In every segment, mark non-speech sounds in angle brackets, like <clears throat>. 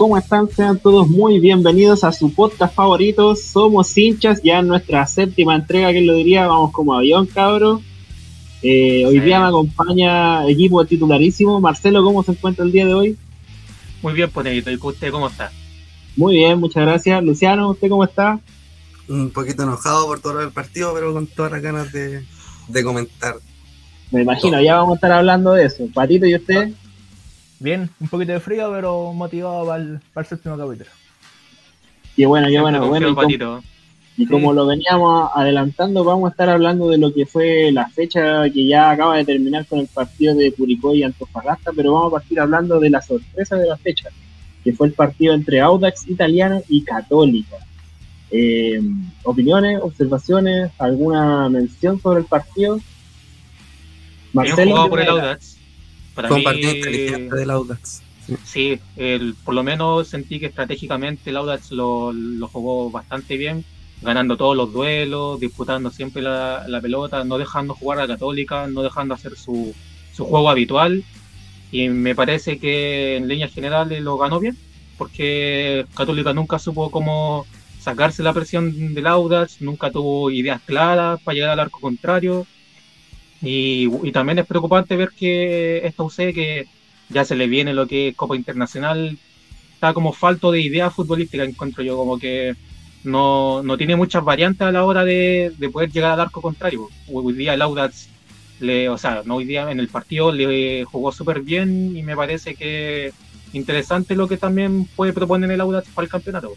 ¿Cómo están? Sean todos muy bienvenidos a su podcast favorito. Somos hinchas, ya en nuestra séptima entrega, que lo diría, vamos como avión, cabro. Eh, hoy día me acompaña equipo titularísimo. Marcelo, ¿cómo se encuentra el día de hoy? Muy bien, Ponedito. ¿Y usted cómo está? Muy bien, muchas gracias. Luciano, ¿usted cómo está? Un poquito enojado por todo el partido, pero con todas las ganas de, comentar. Me imagino, ya vamos a estar hablando de eso. Patito, ¿y usted? Bien, un poquito de frío, pero motivado para el, para el séptimo capítulo. Y bueno, qué bueno, bueno. Y como, lo veníamos adelantando, vamos a estar hablando de lo que fue la fecha que ya acaba de terminar con el partido de Curicó y Antofagasta, pero vamos a partir hablando de la sorpresa de la fecha, que fue el partido entre Audax Italiana y Católica. Eh, opiniones, observaciones, alguna mención sobre el partido. Marcelo. por el Audax Compartido inteligente del Audax. Sí, el, por lo menos sentí que estratégicamente el Audax lo, jugó bastante bien, ganando todos los duelos, disputando siempre la, pelota, no dejando jugar a Católica, no dejando hacer su, su juego habitual. Y me parece que en líneas generales lo ganó bien, porque Católica nunca supo cómo sacarse la presión del Audax, nunca tuvo ideas claras para llegar al arco contrario y, también es preocupante ver que esta UC, que ya se le viene lo que es Copa Internacional, está como falto de idea futbolística, encuentro yo, como que no, tiene muchas variantes a la hora de, poder llegar al arco contrario. Hoy día el Audax, le, o sea, no hoy día en el partido le jugó súper bien y me parece que interesante lo que también puede proponer el Audax para el campeonato.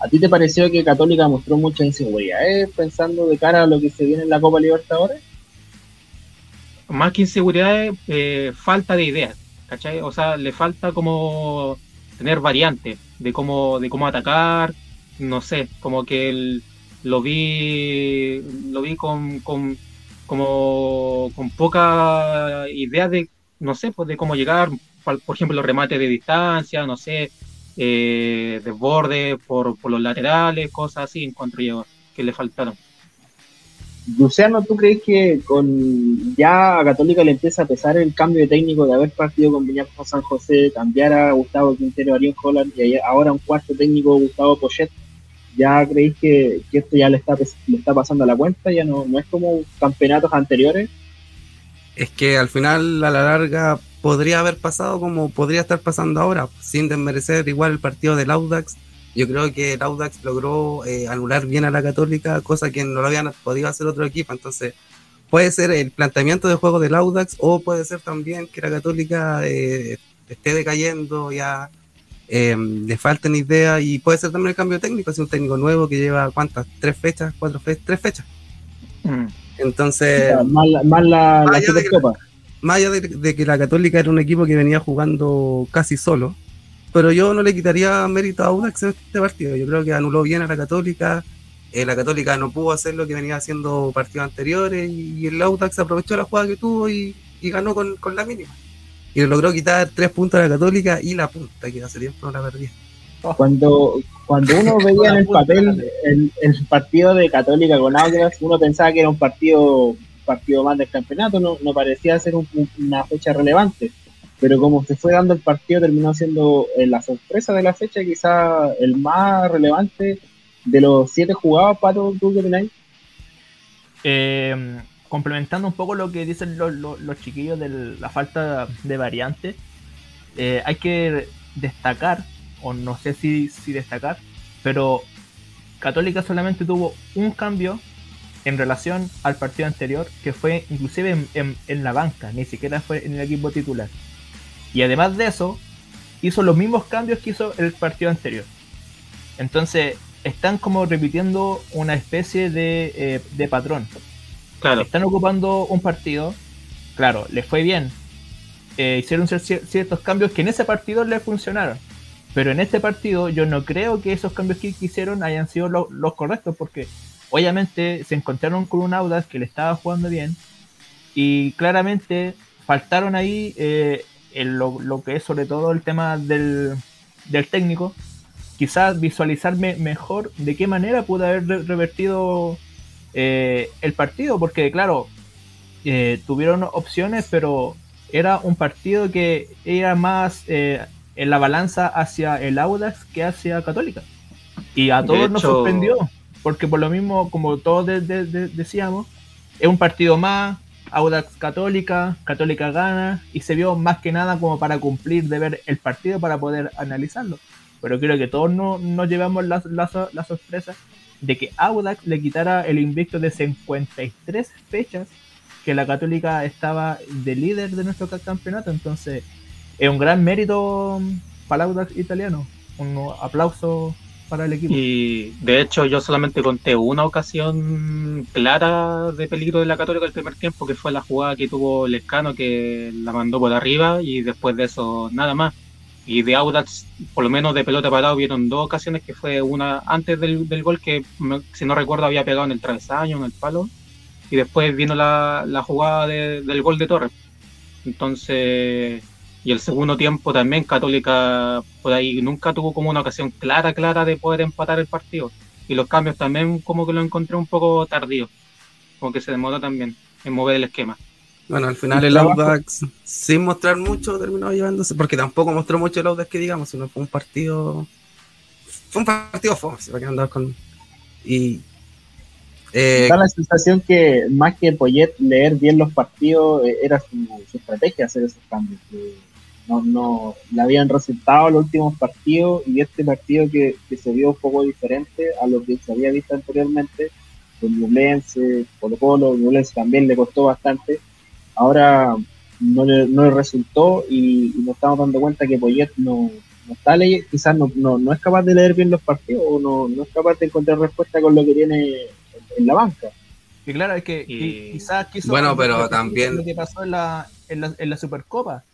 ¿A ti te pareció que Católica mostró mucha inseguridad pensando de cara a lo que se viene en la Copa Libertadores? Más que inseguridad, eh, falta de ideas, ¿cachai? O sea, le falta como tener variantes de cómo, de cómo atacar, no sé, como que lo vi, lo vi con, con, como, con poca idea de, no sé, pues de cómo llegar, por, ejemplo, los remates de distancia, no sé, eh, desbordes por, por los laterales, cosas así, encuentro yo que le faltaron. Luciano, ¿tú crees que con ya a Católica le empieza a pesar el cambio de técnico de haber partido con Viñaco San José, cambiar a Gustavo Quintero, Ariel Holland y ahora un cuarto técnico Gustavo Pochet? ¿Ya creéis que, esto ya le está, le está pasando a la cuenta? ¿Ya no, no es como campeonatos anteriores? Es que al final, a la larga, podría haber pasado como podría estar pasando ahora, sin desmerecer igual el partido del Audax yo creo que el Audax logró eh, anular bien a la Católica, cosa que no lo habían podido hacer otro equipo. Entonces, puede ser el planteamiento de juego del Audax o puede ser también que la Católica eh, esté decayendo, ya eh, le falten ideas y puede ser también el cambio técnico, es un técnico nuevo que lleva cuántas, tres fechas, cuatro fechas, tres fechas. Mm. Entonces, más la, más la, más allá de que la Católica era un equipo que venía jugando casi solo, pero yo no le quitaría mérito a Audax en este partido. Yo creo que anuló bien a la Católica. Eh, la Católica no pudo hacer lo que venía haciendo partidos anteriores y, el Audax aprovechó la jugada que tuvo y, ganó con, la mínima. Y logró quitar tres puntos a la Católica y la punta, que hace tiempo no la perdía. Cuando, cuando uno <laughs> veía en el papel el, partido de Católica con Audax, uno pensaba que era un partido partido más del campeonato, no, no parecía ser una fecha relevante pero como se fue dando el partido, terminó siendo eh, la sorpresa de la fecha, quizá el más relevante de los siete jugados, Pato, ¿tú qué tenéis? Eh, complementando un poco lo que dicen los, chiquillos de la falta de variantes, eh, hay que destacar, o no sé si, destacar, pero Católica solamente tuvo un cambio en relación al partido anterior, que fue inclusive en la banca, ni siquiera fue en el equipo titular. Y además de eso, hizo los mismos cambios que hizo el partido anterior. Entonces, están como repitiendo una especie de, eh, de patrón. Claro. Están ocupando un partido, claro, les fue bien. Eh, hicieron ciertos cambios que en ese partido les funcionaron. Pero en este partido yo no creo que esos cambios que hicieron hayan sido los correctos porque obviamente se encontraron con un Audax que le estaba jugando bien y claramente faltaron ahí eh, lo, que es sobre todo el tema del, técnico, quizás visualizarme mejor de qué manera pude haber revertido eh, el partido, porque claro, eh, tuvieron opciones, pero era un partido que era más eh, en la balanza hacia el Audax que hacia Católica. Y a todos nos sorprendió, porque por lo mismo, como todos decíamos, es un partido más, Audax Católica, Católica gana, y se vio más que nada como para cumplir de ver el partido para poder analizarlo. Pero creo que todos no, nos llevamos la, la, sorpresa de que Audax le quitara el invicto de 53 fechas que la Católica estaba de líder de nuestro campeonato. Entonces, es un gran mérito para el Audax italiano. Un aplauso para el equipo. Y de hecho yo solamente conté una ocasión clara de peligro de la Católica el primer tiempo, que fue la jugada que tuvo Lescano, que la mandó por arriba y después de eso nada más. Y de Audax, por lo menos de pelota parado, vieron dos ocasiones, que fue una antes del, del gol que, si no recuerdo, había pegado en el travesaño, en el palo, y después vino la, la jugada del gol de Torres. Entonces, y el segundo tiempo también Católica por ahí nunca tuvo como una ocasión clara, clara de poder empatar el partido. Y los cambios también como que lo encontré un poco tardío, como que se demoró también en mover el esquema. Bueno, al final el Audax, sin mostrar mucho, terminó llevándose, porque tampoco mostró mucho el Audax que digamos, sino fue un partido. Fue un partido fome, para que andar con. Y. Eh, da la sensación que más que Poyet leer bien los partidos, eh, era su, estrategia hacer esos cambios no, no le habían resultado los últimos partidos y este partido que, se vio un poco diferente a lo que se había visto anteriormente, con Ñublense, Colo Colo, Ñublense también le costó bastante, ahora no le, no resultó y, nos estamos dando cuenta que Poyet no, no está leyendo, quizás no, no, es capaz de leer bien los partidos o no, no es capaz de encontrar respuesta con lo que tiene en, la banca. Y claro, es que quizás quiso bueno, pero también lo que pasó en la, en la, en la Supercopa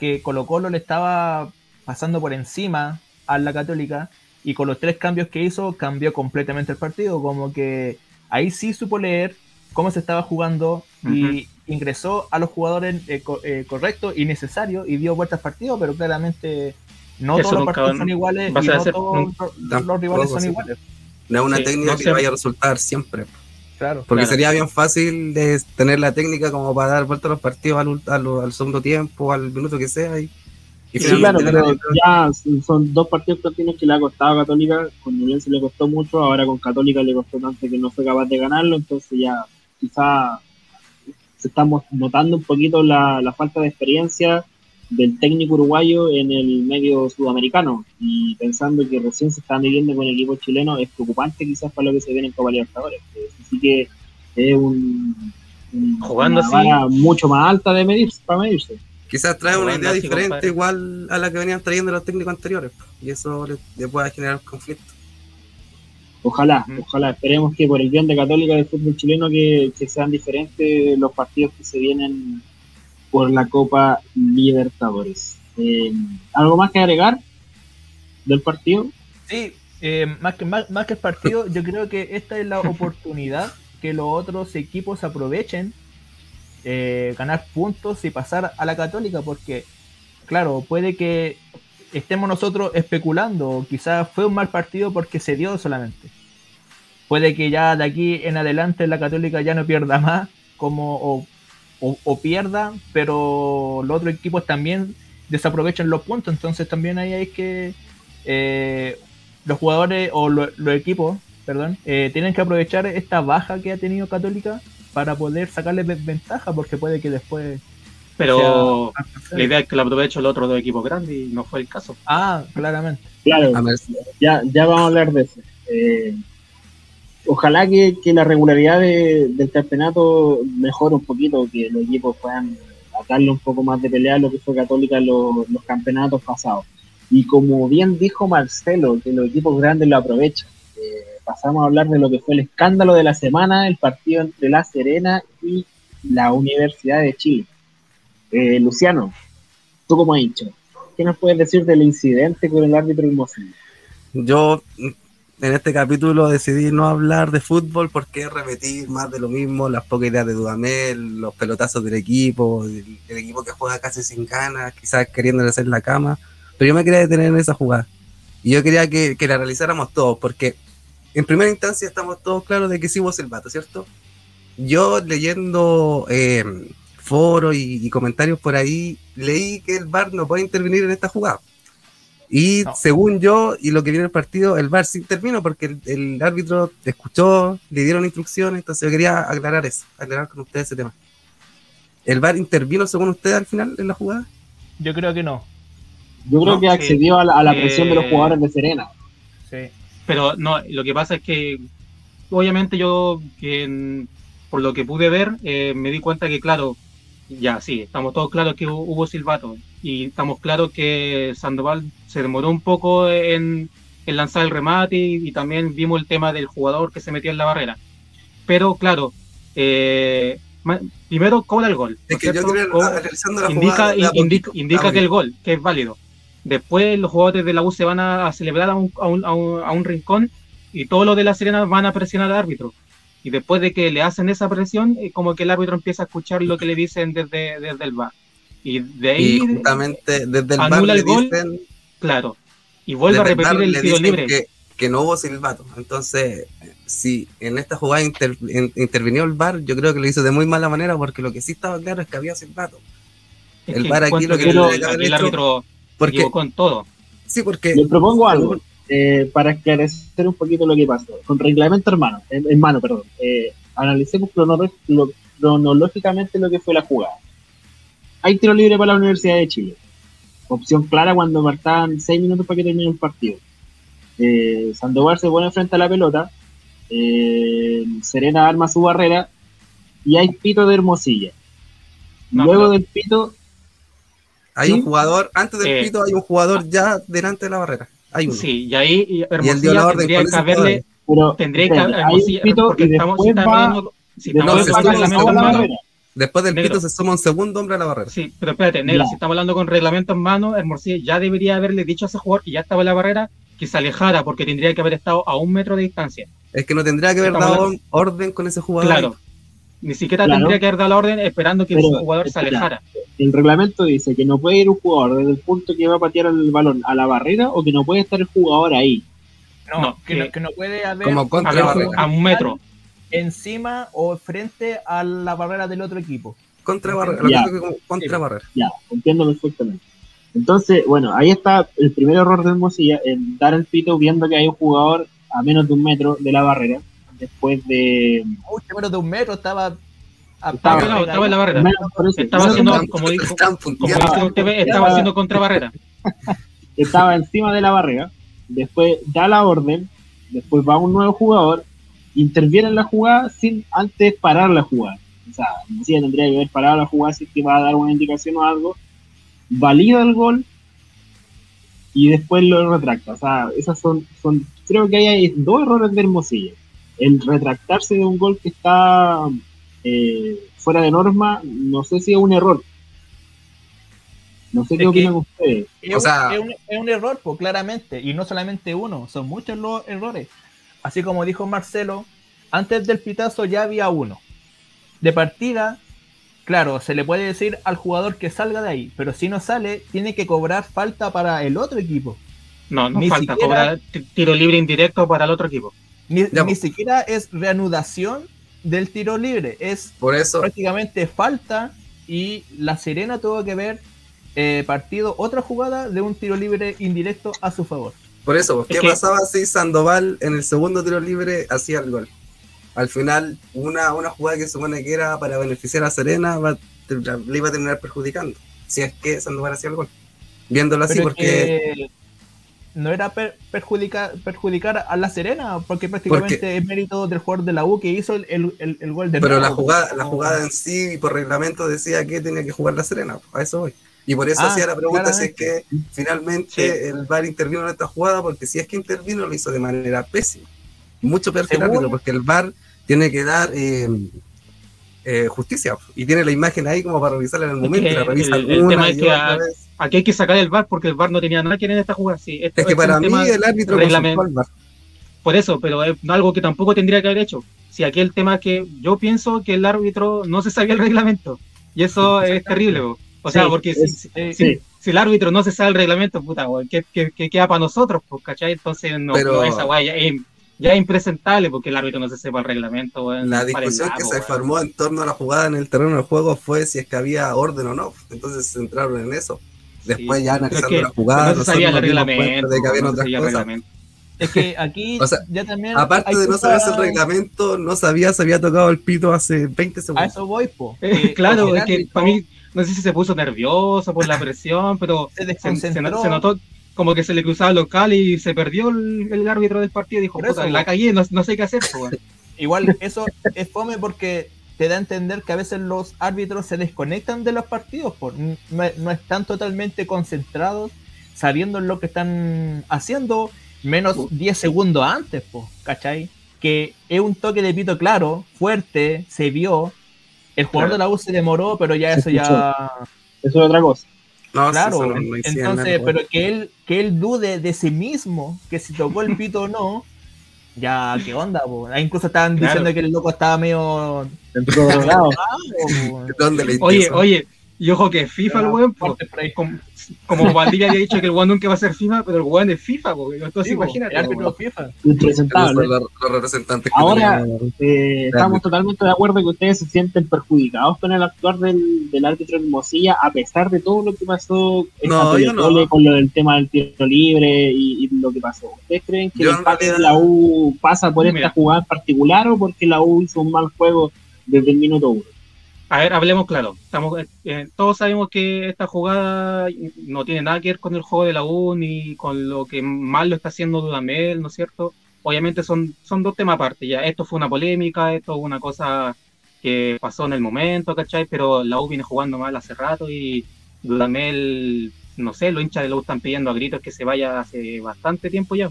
que Colo Colo le estaba pasando por encima a la Católica y con los tres cambios que hizo cambió completamente el partido, como que ahí sí supo leer cómo se estaba jugando y ingresó a los jugadores eh, eh, correctos y necesarios y dio vueltas al partido, pero claramente no todos los partidos son iguales y no todos los rivales son iguales. No es una técnica que vaya a resultar siempre. Porque sería bien fácil de tener la técnica como para dar vuelta a los partidos al, al, segundo tiempo, al minuto que sea. Y, sí, claro, pero ya son dos partidos continuos que le ha costado a Católica. Con se le costó mucho, ahora con Católica le costó tanto que no fue capaz de ganarlo. Entonces, ya quizá se estamos notando un poquito la, la falta de experiencia del técnico uruguayo en el medio sudamericano y pensando que recién se están midiendo con el equipo chileno es preocupante quizás para lo que se viene en Copa Libertadores así que es un, jugando una así. mucho más alta de medirse para medirse. Quizás trae una idea diferente igual a la que venían trayendo los técnicos anteriores y eso le, pueda generar conflicto. Ojalá, ojalá, esperemos que por el bien de Católica del fútbol chileno que, que sean diferentes los partidos que se vienen por la Copa Libertadores. Eh, ¿Algo más que agregar del partido? Sí, eh, más, que, más, que el partido, <laughs> yo creo que esta es la oportunidad que los otros equipos aprovechen, eh, ganar puntos y pasar a la católica, porque, claro, puede que estemos nosotros especulando, quizás fue un mal partido porque se dio solamente. Puede que ya de aquí en adelante la católica ya no pierda más, como, o, pierda, pero los otros equipos también desaprovechan los puntos, entonces también ahí hay que eh, los jugadores o los equipos, perdón, eh, tienen que aprovechar esta baja que ha tenido Católica para poder sacarle ventaja, porque puede que después pero la idea es que lo aproveche el otro dos equipos grandes y no fue el caso. Ah, claramente. Claro, ya, ya vamos a hablar de eso. Eh, ojalá que, la regularidad del campeonato mejore un poquito, que los equipos puedan darle un poco más de pelea a lo que fue Católica en los, campeonatos pasados. Y como bien dijo Marcelo, que los equipos grandes lo aprovechan. Eh, pasamos a hablar de lo que fue el escándalo de la semana, el partido entre La Serena y la Universidad de Chile. Eh, Luciano, tú como has dicho, ¿qué nos puedes decir del incidente con el árbitro Hermosillo? Yo en este capítulo decidí no hablar de fútbol porque repetir más de lo mismo, las pocas ideas de Dudamel, los pelotazos del equipo, el, equipo que juega casi sin ganas, quizás queriendo hacer la cama, pero yo me quería detener en esa jugada. Y yo quería que, la realizáramos todos, porque en primera instancia estamos todos claros de que sí vos el vato, ¿cierto? Yo leyendo eh, foros y, y, comentarios por ahí, leí que el VAR no puede intervenir en esta jugada. Y según yo, y lo que viene el partido, el VAR sí intervino porque el, árbitro te escuchó, le dieron instrucciones, entonces yo quería aclarar eso, aclarar con ustedes ese tema. ¿El VAR intervino según ustedes al final en la jugada? Yo creo que no. Yo creo que accedió a la, presión de los eh, jugadores de Serena. Sí. Pero no, lo que pasa es que obviamente yo, que por lo que pude ver, eh, me di cuenta que, claro, ya sí, estamos todos claros que hubo silbato y estamos claros que Sandoval se demoró un poco en, lanzar el remate y, también vimos el tema del jugador que se metió en la barrera. Pero claro, eh, primero cobra el gol. indica, indica, que el gol, que es válido. Después los jugadores de la U se van a, celebrar a un, a, un, a un rincón y todos los de la Serena van a presionar al árbitro. Y después de que le hacen esa presión, es como que el árbitro empieza a escuchar lo que le dicen desde, desde el bar. Y de ahí justamente desde el anula el gol, claro. Y vuelve a repetir el tiro libre. Que, que, no hubo silbato. Entonces, si en esta jugada intervinió el bar, yo creo que lo hizo de muy mala manera porque lo que sí estaba claro es que había silbato. el bar aquí lo que, el árbitro porque, con todo. Sí, porque. Le propongo algo. Eh, para esclarecer un poquito lo que pasó. Con reglamento hermano, en, mano, perdón. Eh, analicemos cronológicamente lo que fue la jugada. Hay tiro libre para la Universidad de Chile. Opción clara cuando faltaban 6 minutos para que termine el partido. Eh, Sandoval se pone frente a la pelota. Eh, Serena arma su barrera. Y hay pito de Hermosilla. Luego del pito. Hay un jugador, antes del pito, hay un jugador ya delante de la barrera. Sí, y ahí Hermosilla tendría que haberle. tendría que haber. Porque estamos, si Después del pito se suma un segundo hombre a la barrera. Sí, pero espérate, Negra, si estamos hablando con reglamento en mano, Hermosilla ya debería haberle dicho a ese jugador que ya estaba en la barrera que se alejara porque tendría que haber estado a un metro de distancia. Es que no tendría que haber dado orden con ese jugador. Claro. Ni siquiera tendría que haber dado la orden esperando que ese jugador se alejara el reglamento dice que no puede ir un jugador desde el punto que va a patear el balón a la barrera o que no puede estar el jugador ahí. No, que, no puede haber, como contra a un metro. Encima o frente a la barrera del otro equipo. Contra barrera, ya, contra barrera. Ya, entiendo perfectamente. Entonces, bueno, ahí está el primer error de Hermosilla, en dar el pito viendo que hay un jugador a menos de un metro de la barrera. Después de. Uy, menos de un metro estaba estaba, estaba en la barrera. Estaba haciendo, como dijo, como usted, estaba haciendo contra barrera. <laughs> Estaba encima de la barrera. Después da la orden. Después va un nuevo jugador. Interviene en la jugada sin antes parar la jugada. O sea, decía, tendría que haber parado la jugada si que va a dar una indicación o algo. Valida el gol y después lo retracta. O sea, esas son, son creo que hay dos errores de Hermosilla. El retractarse de un gol que está eh, fuera de norma, no sé si es un error. No sé qué opinan ustedes. Es, o sea, es, un, error, pues claramente, y no solamente uno, son muchos los errores. Así como dijo Marcelo, antes del pitazo ya había uno. De partida, claro, se le puede decir al jugador que salga de ahí, pero si no sale, tiene que cobrar falta para el otro equipo. No, no falta, cobrar tiro libre indirecto para el otro equipo. Ni, ni siquiera es reanudación del tiro libre. Es Por eso. prácticamente falta y la Serena tuvo que ver eh, partido otra jugada de un tiro libre indirecto a su favor. Por eso, ¿qué pasaba si Sandoval en el segundo tiro libre hacía el gol? Al final, una, una jugada que se supone que era para beneficiar a Serena le iba a terminar perjudicando. Si es que Sandoval hacía el gol. Viéndolo así, porque no era perjudicar, perjudicar a la Serena, porque prácticamente es mérito del jugador de la U que hizo el, el, gol de Pero la jugada, la jugada en sí, por reglamento, decía que tenía que jugar la Serena, a eso voy. Y por eso ah, hacía la pregunta si es que finalmente el VAR intervino en esta jugada, porque si es que intervino lo hizo de manera pésima. Mucho peor que el árbitro, porque el VAR tiene que dar eh, eh, justicia y tiene la imagen ahí como para revisarla en el momento. y la revisa una y otra vez aquí hay que sacar el VAR porque el VAR no tenía nada que ver en esta jugada. Sí, es que para mí el árbitro. El VAR. Por eso, pero es algo que tampoco tendría que haber hecho. Si aquí el tema es que yo pienso que el árbitro no se sabía el reglamento. Y eso es terrible. O sea, porque si, el árbitro no se sabe el reglamento, puta, ¿qué, queda para nosotros? Pues, ¿cachai? Entonces, no, esa guaya ya es impresentable porque el árbitro no se sepa el reglamento. la discusión que se formó en torno a la jugada en el terreno del juego fue si es que había orden o no. Entonces se centraron en eso Después ya analizando la jugada, no sabía el reglamento, de que había otras cosas. Es que aquí <laughs> ya también. Aparte de no saberse el reglamento, no sabía se había tocado el pito hace 20 segundos. A eso voy, po. <laughs> Eh, claro, es que para mí, no sé si se puso nervioso por la presión, pero se, se, notó como que se le cruzaba el local y se perdió el, árbitro del partido y dijo, puta, la cagué, no, no, sé qué hacer. <laughs> Igual eso es fome porque te da a entender que a veces los árbitros se desconectan de los partidos, por, no, no, están totalmente concentrados, sabiendo lo que están haciendo menos 10 segundos antes, pues, ¿cachai? Que es un toque de pito claro, fuerte, se vio. El jugador de la U se demoró, pero ya eso ya. Eso es otra cosa. Claro, entonces, pero que él, que él dude de sí mismo, que si tocó el pito o no, ya, ¿qué onda? Po? Incluso estaban diciendo que el loco estaba medio. <laughs> oye, oye, y ojo que FIFA el weón, como Valdivia había dicho que el weón nunca va a ser FIFA, pero el weón es FIFA, porque entonces imagínate. El FIFA. Impresentable. Los, representantes Ahora, eh, estamos totalmente de acuerdo que ustedes se sienten perjudicados con el actuar del, del árbitro de Mosilla, a pesar de todo lo que pasó no, no. con lo del tema del tiro libre y, lo que pasó. ¿Ustedes creen que el empate de la U pasa por esta jugada en particular o porque la U hizo un mal juego desde el minuto uno? A ver, hablemos claro. Estamos, eh, todos sabemos que esta jugada no tiene nada que ver con el juego de la U ni con lo que mal lo está haciendo Dudamel, ¿no es cierto? Obviamente son, son dos temas aparte. Ya, esto fue una polémica, esto fue una cosa que pasó en el momento, ¿cachai? Pero la U viene jugando mal hace rato y Dudamel, no sé, los hinchas de la U están pidiendo a gritos que se vaya hace bastante tiempo ya.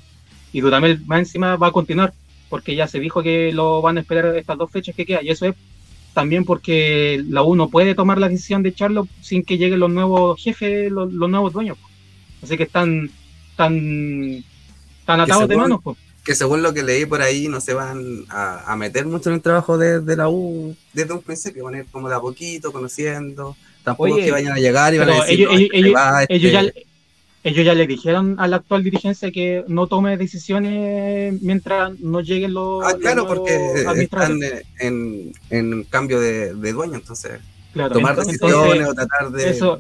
Y Dudamel más encima va a continuar, porque ya se dijo que lo van a esperar estas dos fechas que quedan, y eso es también porque la U no puede tomar la decisión de echarlo sin que lleguen los nuevos jefes, los, nuevos dueños. Así que están, tan, tan atados de manos. Que según lo que leí por ahí, no se van a, meter mucho en el trabajo de, la U desde un principio, van a ir como de a poquito, conociendo. Tampoco es que vayan a llegar y van a decir, ellos, ellos, ya, este ellos ya le dijeron a la actual dirigencia que no tome decisiones mientras no lleguen los. Ah, claro, porque están en, en, cambio de, dueño, entonces. tomar decisiones o tratar de. Eso,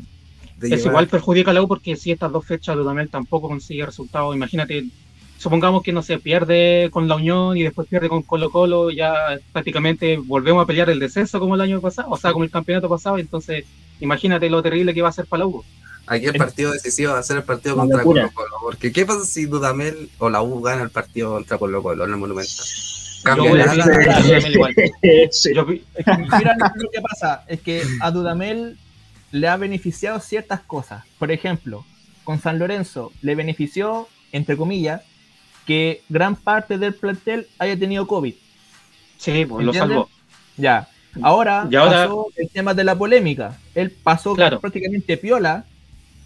igual perjudica a la U porque si estas dos fechas Dudamel tampoco consigue resultados, imagínate, supongamos que no se pierde con la Unión y después pierde con Colo Colo, ya prácticamente volvemos a pelear el descenso como el año pasado, o sea, como el campeonato pasado, entonces imagínate lo terrible que va a ser para la U. Aquí el partido decisivo va a ser el partido contra Colo Colo. Porque ¿qué pasa si Dudamel o la U gana el partido contra Colo Colo en el Monumental? Cambia Mira lo que pasa, es que a Dudamel le ha beneficiado ciertas cosas. Por ejemplo, con San Lorenzo le benefició, entre comillas, que gran parte del plantel haya tenido COVID. Sí, pues lo salvó. Ya. Ahora, pasó el tema de la polémica. Él pasó prácticamente piola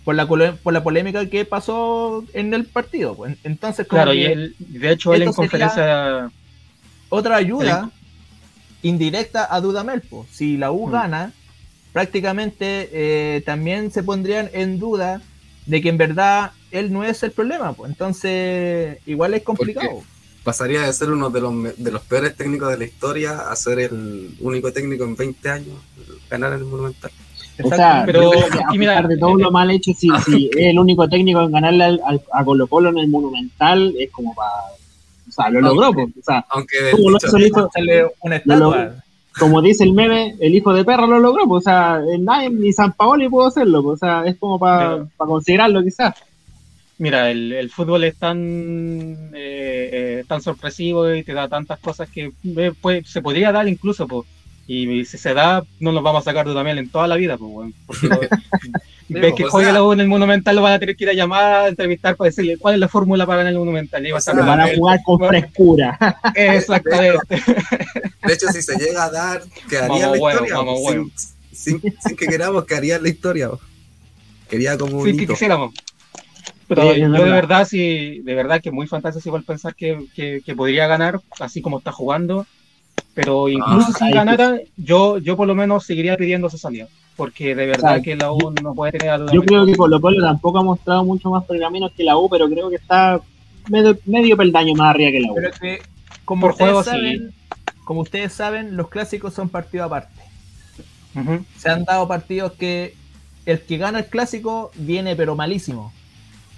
por la, por la polémica que pasó en el partido. Pues. Entonces, claro, y él, de hecho, él en conferencia. Otra ayuda indirecta a Dudamel. Pues. Si la U mm. gana, prácticamente eh, también se pondrían en duda de que en verdad él no es el problema. Pues. Entonces, igual es complicado. pasaría de ser uno de los, de los peores técnicos de la historia a ser el único técnico en 20 años ganar el Monumental. O sea, pero a de todo lo mal hecho, si, <laughs> si es el único técnico en ganarle al, a Colo Colo en el Monumental, es como para... O sea, lo logró, pues, o sea, aunque como, lo como dice el meme, el hijo de perro lo logró, pues, o sea, nadie, ni San Paoli pudo hacerlo, pues, o sea, es como para considerarlo quizás. Mira, el, el, fútbol es tan, eh, eh, tan sorpresivo y te da tantas cosas que eh, pues, se podría dar incluso, pues, y si se da, no nos vamos a sacar de también en toda la vida, pues, porque <laughs> ves que juega la U en el Monumental, lo van a tener que ir a llamar, a entrevistar para decirle cuál es la fórmula para ganar el Monumental. Y a van a jugar con frescura. <laughs> Exactamente. De hecho, si se llega a dar, quedaría la historia. sin, sin, que queramos, quedaría la historia. Quería como un Sin que quisiéramos. Pero yo de verdad, sí, de verdad que muy fantástico igual pensar que, que, que podría ganar, así como está jugando pero incluso ah, si ganara, yo, yo por lo menos seguiría pidiendo esa salida. Porque de verdad que la U no puede tener Yo creo que Colo Colo tampoco ha mostrado mucho más pergaminos que la U, pero creo que está medio, medio peldaño más arriba que la U. Pero que, como, ustedes saben, como ustedes saben, los clásicos son partido aparte. Se han dado partidos que el que gana el clásico viene pero malísimo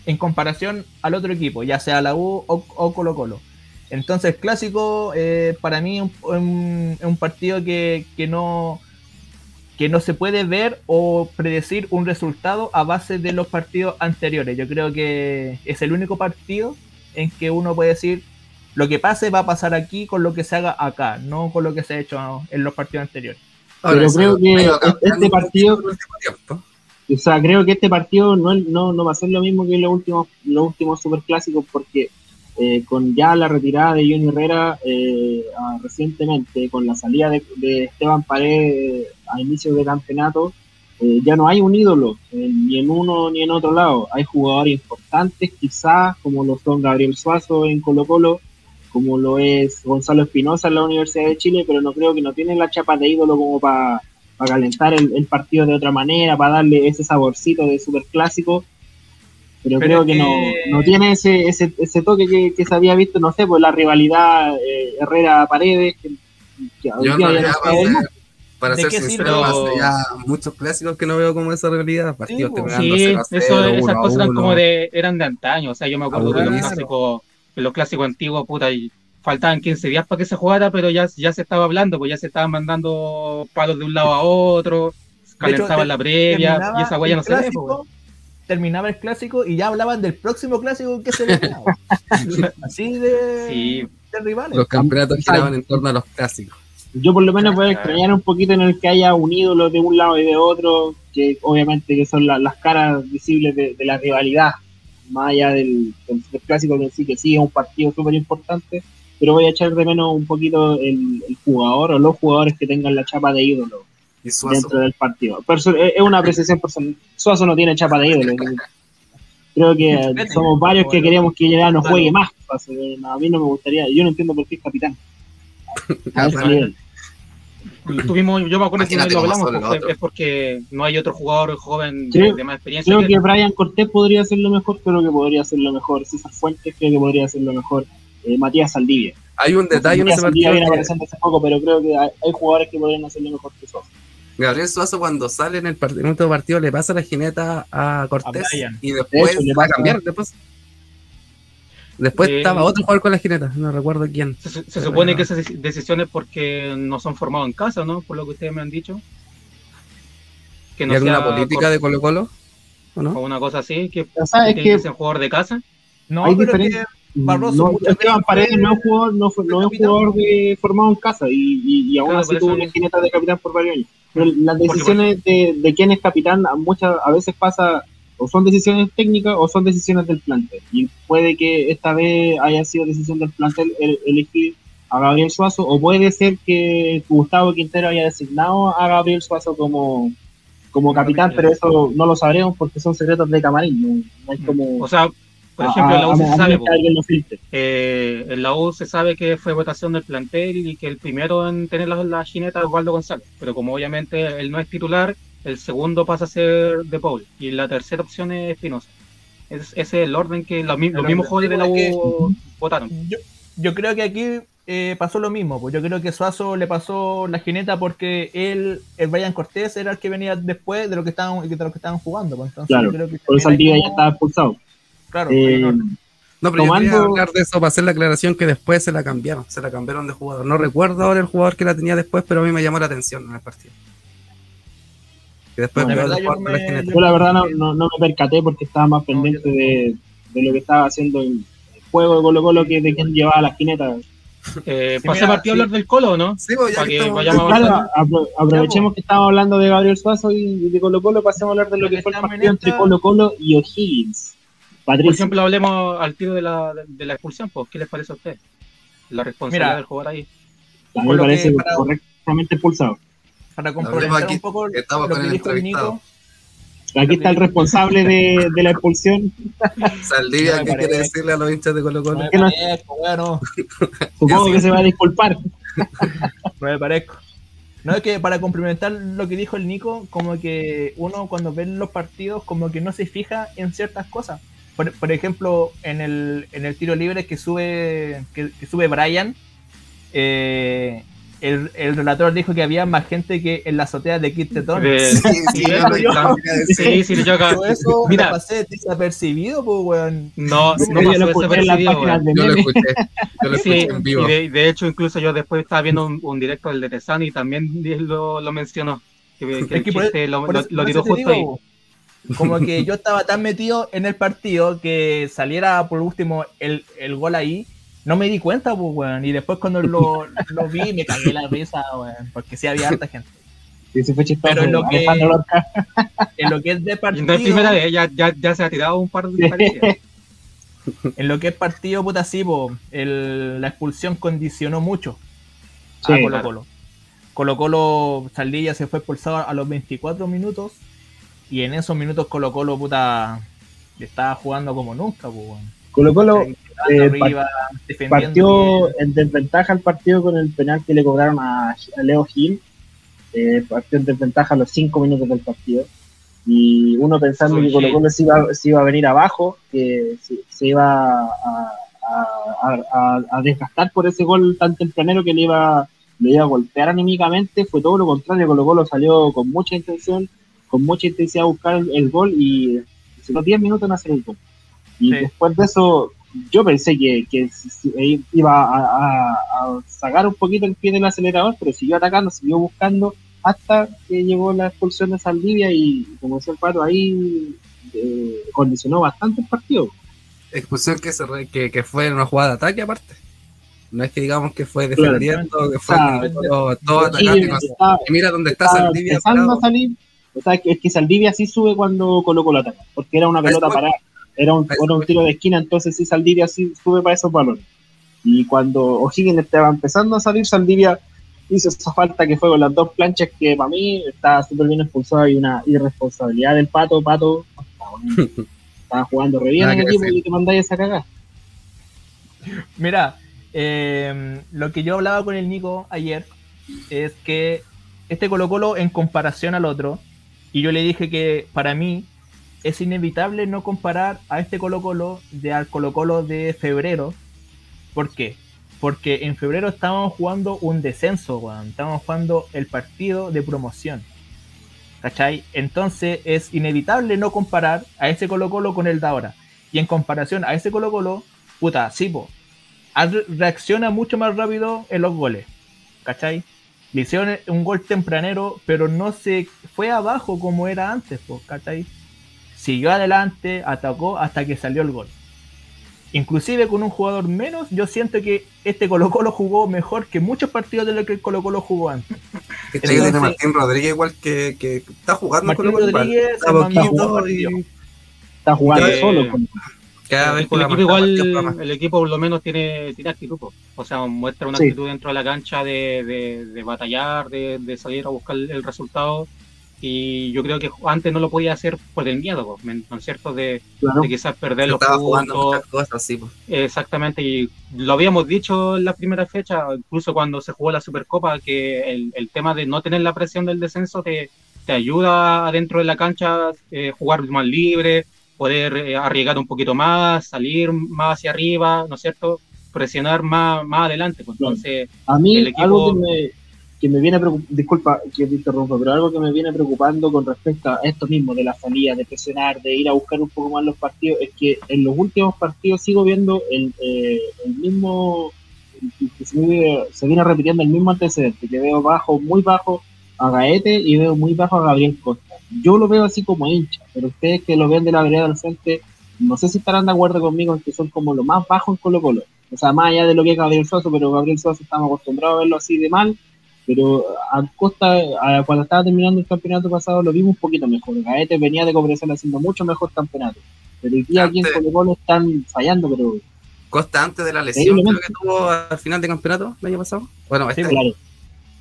en comparación al otro equipo, ya sea la U o, Colo Colo. Entonces, el clásico eh, para mí es un, partido que, no, que no se puede ver o predecir un resultado a base de los partidos anteriores. Yo creo que es el único partido en que uno puede decir lo que pase va a pasar aquí con lo que se haga acá, no con lo que se ha hecho en los partidos anteriores. Pero creo que este partido, o sea, creo que este partido no, no, no va a ser lo mismo que los últimos, los últimos superclásicos porque eh, con ya la retirada de Johnny Herrera eh, recientemente, con la salida de, Esteban Paredes a inicio de campeonato, eh, ya no hay un ídolo ni en uno ni en otro lado. Hay jugadores importantes, quizás, como lo son Gabriel Suazo en Colo Colo, como lo es Gonzalo Espinosa en la Universidad de Chile, pero no creo que no tiene la chapa de ídolo como para para calentar el, partido de otra manera, para darle ese saborcito de super Pero, creo que, no, tiene ese, ese, ese toque que, se había visto, no sé, por la rivalidad eh, Herrera-Paredes. Que, para ser sincero, ya muchos clásicos que no veo como esa rivalidad. Partidos sí, eso, esas cosas eran como de, eran de antaño. O sea, yo me acuerdo de los clásicos, los clásicos antiguos, puta, y faltaban 15 días para que se jugara, pero ya, ya se estaba hablando, pues ya se estaban mandando palos de un lado a otro, calentaban la previa, y esa huella no se ve. Terminaba el clásico y ya hablaban del próximo clásico que se venía. <laughs> Así de, rivales. Los campeonatos giraban en torno a los clásicos. Yo por lo menos puedo extrañar un poquito en el que haya un ídolo de un lado y de otro, que obviamente que son las caras visibles de, la rivalidad, más allá del, del, clásico que sí que sí es un partido súper importante, pero voy a echar de menos un poquito el, jugador o los jugadores que tengan la chapa de ídolo dentro del partido. Eh, es una apreciación personal. Suazo no tiene chapa de ídolo. Creo que <laughs> somos varios que queríamos que ya no juegue más. A mí no me gustaría, yo no entiendo por qué es capitán. <laughs> Tuvimos, yo me acuerdo que no lo hablamos, es porque no hay otro jugador joven de, más experiencia. Creo que, Brian Cortés podría lo mejor, creo que podría lo mejor. César Fuentes creo que podría lo mejor. Eh, Matías Saldivia. Hay un detalle en ese partido. viene apareciendo hace poco, pero creo que hay, jugadores que podrían hacerlo mejor que Suazo. Gabriel Suazo cuando sale en el, último partido le pasa la jineta a Cortés y después va a cambiar después. Después estaba otro jugador con la jineta, no recuerdo quién. Se, supone que esas decisiones porque no son formados en casa, ¿no? Por lo que ustedes me han dicho. Que no ¿Y alguna política de Colo Colo? ¿O, no? o una cosa así, que, que, que, que jugador de casa. No, hay diferencia Barroso. No, Esteban Paredes no es jugador, no, no es jugador de, formado en casa y, y, aún así tuvo una jineta de capitán por varios años. Pero las decisiones de, de quién es capitán muchas a veces pasa o son decisiones técnicas o son decisiones del plantel. Y puede que esta vez haya sido decisión del plantel elegir a Gabriel Suazo o puede ser que Gustavo Quintero haya designado a Gabriel Suazo como, como capitán, pero eso no lo sabremos porque son secretos de camarín. No, hay mm. como... O sea, por ejemplo, en la U se sabe, eh, en la U se sabe que fue votación del plantel y que el primero en tener la, la jineta es Waldo González, pero como obviamente él no es titular, el segundo pasa a ser De Paul y la tercera opción es Espinosa. ese es el orden que los, mismos jugadores de la U votaron. Yo, creo que aquí eh, pasó lo mismo, pues yo creo que Suazo le pasó la jineta porque él, el Brian Cortés era el que venía después de lo que estaban, de lo que estaban jugando. Pues entonces, claro, creo que por eso día ya estaba expulsado. Claro, eh, no, pero tomando... yo hablar de eso para hacer la aclaración que después se la cambiaron, se la cambiaron de jugador. No recuerdo ahora el jugador que la tenía después, pero a mí me llamó la atención en el partido. Que después yo, la verdad no, no, me percaté porque estaba más pendiente de, de, lo que estaba haciendo el juego de Colo Colo que de quién llevaba las quinetas. Eh, sí, ¿Pasa partido a hablar del Colo no? Sí, pues, Para que vayamos claro, aprovechemos que estamos hablando de Gabriel Suazo y de Colo Colo, pasemos a hablar de lo que fue el partido entre Colo Colo y O'Higgins. Por ejemplo, hablemos al tiro de la, de, la expulsión, pues, ¿qué les parece a usted? La responsabilidad del jugador ahí. A mí me parece correctamente expulsado. Para complementar un poco lo que dijo el Nico. Aquí está el responsable de, de la expulsión. <laughs> Saldía, ¿qué quiere decirle a los hinchas de Colo Colo? No bueno. <laughs> Supongo que se va a disculpar. <laughs> No me parezco. No es que para complementar lo que dijo el Nico, como que uno cuando ve los partidos, como que no se fija en ciertas cosas por, ejemplo, en el, en el tiro libre que sube, que, sube Brian, eh, el, el, relator dijo que había más gente que en la azotea de Kit Tetón. Sí, sí, <laughs> sí, sí, yo acá. Eso Mira, pasé desapercibido, pues, weón. No, no, no pasó desapercibido, weón. Yo lo escuché, yo lo escuché en vivo. Y de, de, hecho, incluso yo después estaba viendo un, un directo del de Tesan y también lo, lo mencionó. Que, que, es que por, chiste, lo, lo, lo tiró justo digo, ahí. Como que <laughs> yo estaba tan metido en el partido que saliera por último el, el gol ahí no me di cuenta, pues, weón. Y después cuando lo, lo vi me cagué la risa, weón. Porque sí había harta gente. Sí, sí fue chistoso. Pero en lo, que, <laughs> en lo que es de partido. No es primera vez, ya, ya, ya se ha tirado un par de parecidas. <laughs> en lo que es partido, puta, sí, po, el, la expulsión condicionó mucho a sí, Colo Colo. Colo Colo Saldilla se fue expulsado a los 24 minutos. Y en esos minutos Colo Colo, puta, estaba jugando como nunca, pues. Colo Colo eh, partió en desventaja el partido con el penal que le cobraron a Leo Gil. Eh, partió en desventaja a los cinco minutos del partido. Y uno pensando que Colo Colo se iba, se iba, a venir abajo, que se, se iba a, a, a, desgastar por ese gol tan tempranero que le iba, le iba a golpear anímicamente. Fue todo lo contrario. Colo Colo salió con mucha intención, con mucha intensidad a buscar el, el gol y se los 10 minutos en hacer el gol. Y sí. después de eso, yo pensé que, que iba a, a, a, sacar un poquito el pie del acelerador, pero siguió atacando, siguió buscando hasta que llegó la expulsión de Saldivia y, como decía el Pato, ahí eh, condicionó bastante el partido. Expulsión que, se re, que, que, fue en una jugada de ataque aparte. No es que digamos que fue defendiendo, claro, que fue o sea, todo, todo y mira dónde está, está Saldivia. Empezando a salir, o sea, es que Saldivia sí sube cuando colocó la ataque, porque era una pelota parada era un, era un tiro de esquina, entonces sí Saldivia sí sube para esos balones. Y cuando O'Higgins estaba empezando a salir, Saldivia hizo esa falta que fue con las dos planchas que para mí estaba súper bien expulsada y una irresponsabilidad del Pato. Pato <laughs> estaba jugando re bien en el equipo y te mandáis esa cagada. Mira, eh, lo que yo hablaba con el Nico ayer es que este Colo Colo en comparación al otro, y yo le dije que para mí es inevitable no comparar a este Colo Colo de al Colo Colo de febrero. ¿Por qué? Porque en febrero estábamos jugando un descenso, weón. Estábamos jugando el partido de promoción. ¿Cachai? Entonces es inevitable no comparar a ese Colo Colo con el de ahora. Y en comparación a ese Colo Colo, puta, sí, po, reacciona mucho más rápido en los goles. ¿Cachai? Le hicieron un gol tempranero, pero no se fue abajo como era antes, po, ¿cachai? siguió adelante, atacó hasta que salió el gol. Inclusive con un jugador menos, yo siento que este Colo Colo jugó mejor que muchos partidos de lo que el Colo Colo jugó antes. Este Entonces, tiene Martín Rodríguez igual que, que está jugando Martín Colo Rodríguez está, poquito y... está jugando eh, solo. Cada vez el, equipo igual, el equipo por lo menos tiene, tiene actitud, o sea, muestra una sí. actitud dentro de la cancha de, de, de batallar, de, de, salir a buscar el resultado y yo creo que antes no lo podía hacer por el miedo, ¿no es cierto? De, claro. de quizás perder los puntos. Cosas, sí. Exactamente, y lo habíamos dicho en la primera fecha, incluso cuando se jugó la Supercopa, que el, el tema de no tener la presión del descenso te, te ayuda adentro de la cancha eh, jugar más libre, poder eh, arriesgar un poquito más, salir más hacia arriba, ¿no es cierto? Presionar más, más adelante. Pues, entonces, a mí el equipo... algo que me que me viene disculpa que te interrumpa, pero algo que me viene preocupando con respecto a esto mismo de la salida, de presionar, de ir a buscar un poco más los partidos, es que en los últimos partidos sigo viendo el, eh, el mismo, que se, viene, se, viene repitiendo el mismo antecedente, que veo bajo, muy bajo a Gaete y veo muy bajo a Gabriel Costa. Yo lo veo así como hincha, pero ustedes que lo ven de la vereda del frente, no sé si estarán de acuerdo conmigo en que son como lo más bajo en Colo Colo. O sea, más allá de lo que es Gabriel Soso, pero Gabriel Soso estamos acostumbrados a verlo así de mal, pero a Costa, a, cuando estaba terminando el campeonato pasado, lo vimos un poquito mejor. Gaete venía de Cobresal haciendo mucho mejor campeonato. Pero el día aquí en Colo Colo están fallando, pero. Costa antes de la lesión creo que tuvo al final de campeonato el año pasado. Bueno, este, sí, claro.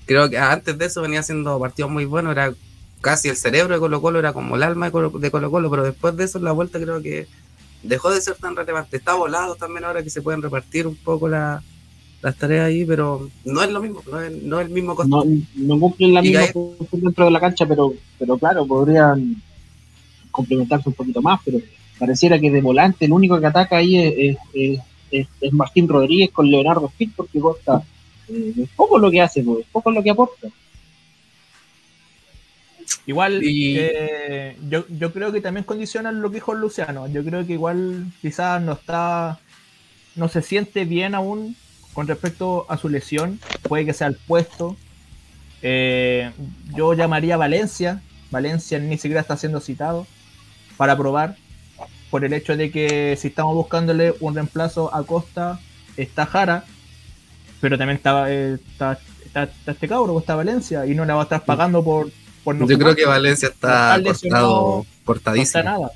creo que antes de eso venía haciendo partidos muy buenos, era casi el cerebro de Colo Colo, era como el alma de Colo, de Colo Colo, pero después de eso en la vuelta creo que dejó de ser tan relevante. Está volado también ahora que se pueden repartir un poco la, las tareas ahí, pero no es lo mismo, no es, no es el mismo costo. No, no, cumplen la misma función dentro de la cancha, pero, pero claro, podrían complementarse un poquito más, pero pareciera que de volante el único que ataca ahí es, es, es, es Martín Rodríguez con Leonardo Fit, porque Costa Eh, poco lo que hace, pues, poco lo que aporta. Igual, eh, yo, yo creo que también condiciona lo que dijo Luciano. Yo creo que igual quizás no está, no se siente bien aún con respecto a su lesión. Puede que sea el puesto. Eh, yo llamaría a Valencia. Valencia ni siquiera está siendo citado para probar. Por el hecho de que si estamos buscándole un reemplazo a Costa, está Jara. Pero también está, eh, está, está, este cabro, está Valencia. Y no le va a estar pagando por yo creo que Valencia está cortado, cortadísimo. No nada.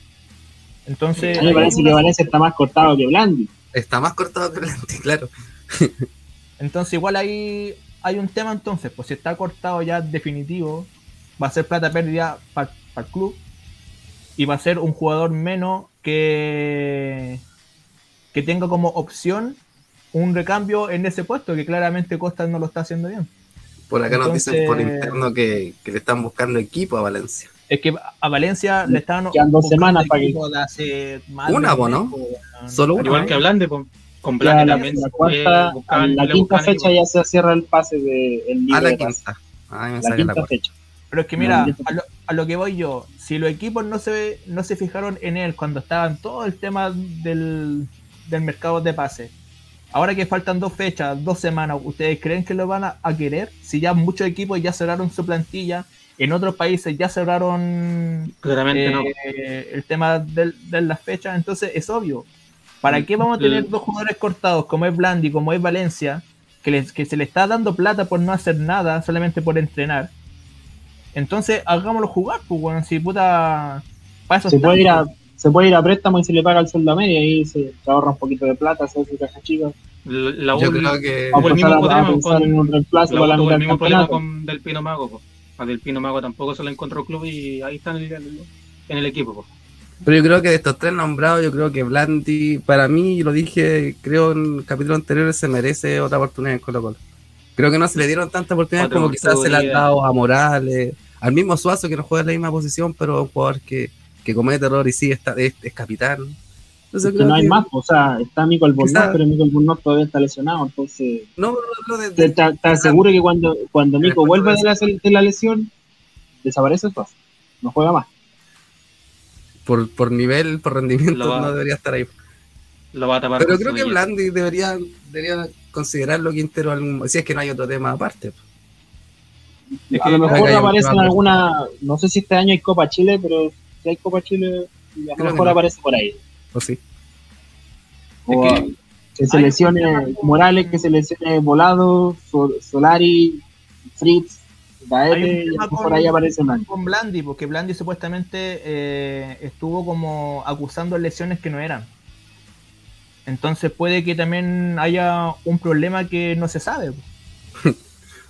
Entonces. A mí me parece que Valencia está más cortado que Blandi. Está más cortado que Blandi, <laughs> claro. entonces, igual ahí hay un tema, entonces, pues si está cortado ya definitivo, va a ser plata pérdida para el club y va a ser un jugador menos que, que tenga como opción un recambio en ese puesto, que claramente Costa no lo está haciendo bien. Por acá nos dicen por interno que, le están buscando equipo a Valencia. Es que a Valencia le están Quedan dos semanas para que. Hace una, ¿no? Solo una. Igual que Blande, con Blande también. La, cuarta, la quinta fecha ya se cierra el pase de el A la quinta. Ah, la quinta fecha. Pero es que mira, a lo, que voy yo, si los equipos no se, no se fijaron en él cuando estaban todo el tema del, del mercado de pases, Ahora que faltan dos fechas, dos semanas, ¿ustedes creen que lo van a, querer? Si ya muchos equipos ya cerraron su plantilla, en otros países ya cerraron eh, el tema de, las fechas, entonces es obvio. ¿Para qué vamos a tener dos jugadores cortados como es Blandi, como es Valencia, que, que se le está dando plata por no hacer nada, solamente por entrenar? Entonces hagámoslo jugar, pues bueno, si puta... Para se puede ir a se puede ir a préstamo y se le paga el sueldo a media y se, ahorra un poquito de plata, se hace su caja chica. La, Yo creo que el mismo problema en un reemplazo la, la el mismo problema con Del Pino Mago. A Del Pino Mago tampoco se lo encontró club y ahí está en el, en el equipo. Pero yo creo que de estos tres nombrados, yo creo que Blandi, para mí, lo dije, creo en el capítulo anterior, se merece otra oportunidad en Colo Colo. Creo que no se le dieron tantas oportunidades como quizás se le han dado a Morales, al mismo Suazo que no juega en la misma posición, pero un jugador que que comete error y sí está, es, capitán. Entonces, no hay más, o sea, está Mico Albornoz, pero Mico Albornoz todavía está lesionado, entonces... No, no, no, de, ¿Estás seguro que cuando, cuando Mico vuelva de la, de la lesión, desaparece eso? No juega más. Por, por nivel, por rendimiento, no debería estar ahí. Lo va a tapar pero creo que Blandi debería, debería considerarlo Quintero, algún, si es que no hay otro tema aparte. Es que a lo mejor aparece en alguna, no sé si este año hay Copa Chile, pero hay Copa Chile, a lo mejor aparece por ahí. O sí. O que, se lesione Morales, que se lesione Volado, Solari, Fritz, Gaete, y por ahí aparece Blandi. Con Blandi, porque Blandi supuestamente eh, estuvo como acusando lesiones que no eran. Entonces puede que también haya un problema que no se sabe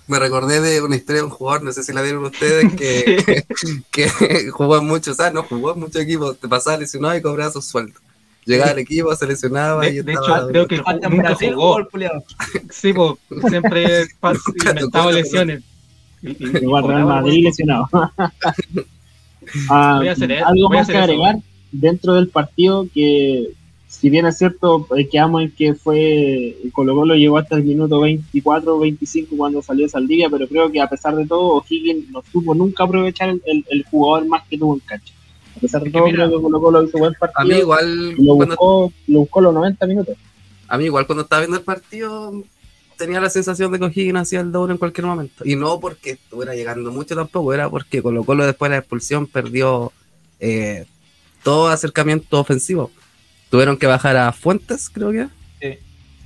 me recordé de una historia de un jugador, no sé si la vieron ustedes, que, <laughs> que jugó en muchos, años, jugó en muchos equipos, te pasaba lesionado y cobraba su sueldo. Llegaba al equipo, se lesionaba de, y de hecho, creo que nunca jugó. Sí, pues, siempre inventaba lesiones. Igual Real Madrid lesionado. ah, algo más que agregar dentro del partido que si bien es cierto, eh, quedamos en que fue Colo Colo llegó hasta el minuto 24 25 cuando salió Saldivia, pero creo que a pesar de todo, O'Higgins no supo nunca aprovechar el, jugador más que tuvo en cancha. A pesar de todo, creo que Colo Colo hizo buen partido. A mí igual. Lo, buscó, lo buscó los 90 minutos. A mí igual cuando estaba viendo el partido tenía la sensación de que O'Higgins hacía el doble en cualquier momento. Y no porque estuviera llegando mucho tampoco, era porque Colo Colo después de la expulsión perdió eh, todo acercamiento ofensivo Tuvieron que bajar a Fuentes, creo que. Sí.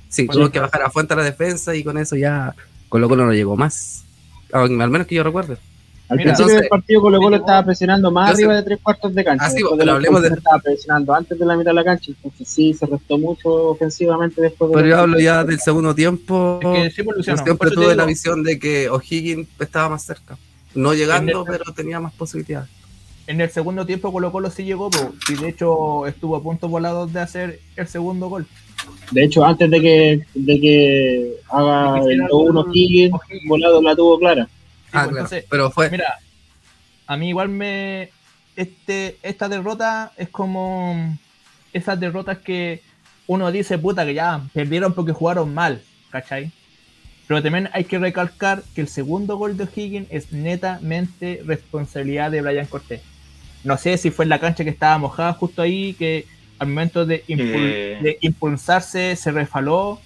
Sí, tuvieron que bajar a Fuentes a la defensa y con eso ya Colo Colo no llegó más. Al menos que yo recuerde. Al principio del partido Colo Colo estaba presionando más arriba de tres cuartos de cancha. Así, ah, pero hablemos de... Estaba presionando antes de la mitad de la cancha, entonces sí, se restó mucho ofensivamente después de Pero yo hablo ya del segundo tiempo. Es que pues, siempre tuve la visión de que O'Higgins estaba más cerca. No llegando, pero tenía más posibilidades en el segundo tiempo Colo Colo sí llegó y de hecho estuvo a punto volado de hacer el segundo gol. De hecho, antes de que, de que haga el 1 Higgins, volado la tuvo clara. ah, pues, claro. pero fue... Mira, a mí igual me... Este, esta derrota es como esas derrotas que uno dice, puta, que ya perdieron porque jugaron mal, ¿cachai? Pero también hay que recalcar que el segundo gol de O'Higgins es netamente responsabilidad de Brian Cortés. No sé si fue en la cancha que estaba mojada justo ahí, que al momento de, eh. impulsarse se refaló,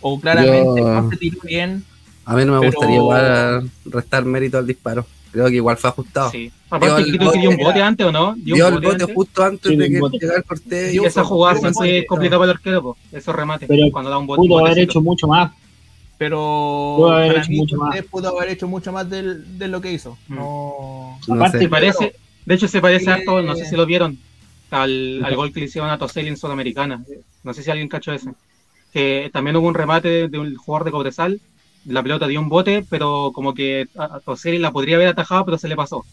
o claramente no se tiró bien. A mí no me gustaría igual restar mérito al disparo. Creo que igual fue ajustado. Sí. Aparte, dio, dio un bote antes o no? Dio, el bote, justo antes de que llegara Cortés. Y esa jugada siempre es complicada para el arquero, pues. esos remates. Pero cuando da un bote. Pudo haber hecho mucho más. Pero pudo haber, hecho mucho, más. pudo haber hecho mucho más de, de lo que hizo. Mm. No. Aparte, parece, de hecho, se parece a todo, no sé si lo vieron, al, al gol que le hicieron a Toseli en Sudamericana. No sé si alguien cachó ese. Que también hubo un remate de un jugador de Cobresal la pelota dio un bote, pero como que a Toseri la podría haber atajado, pero se le pasó.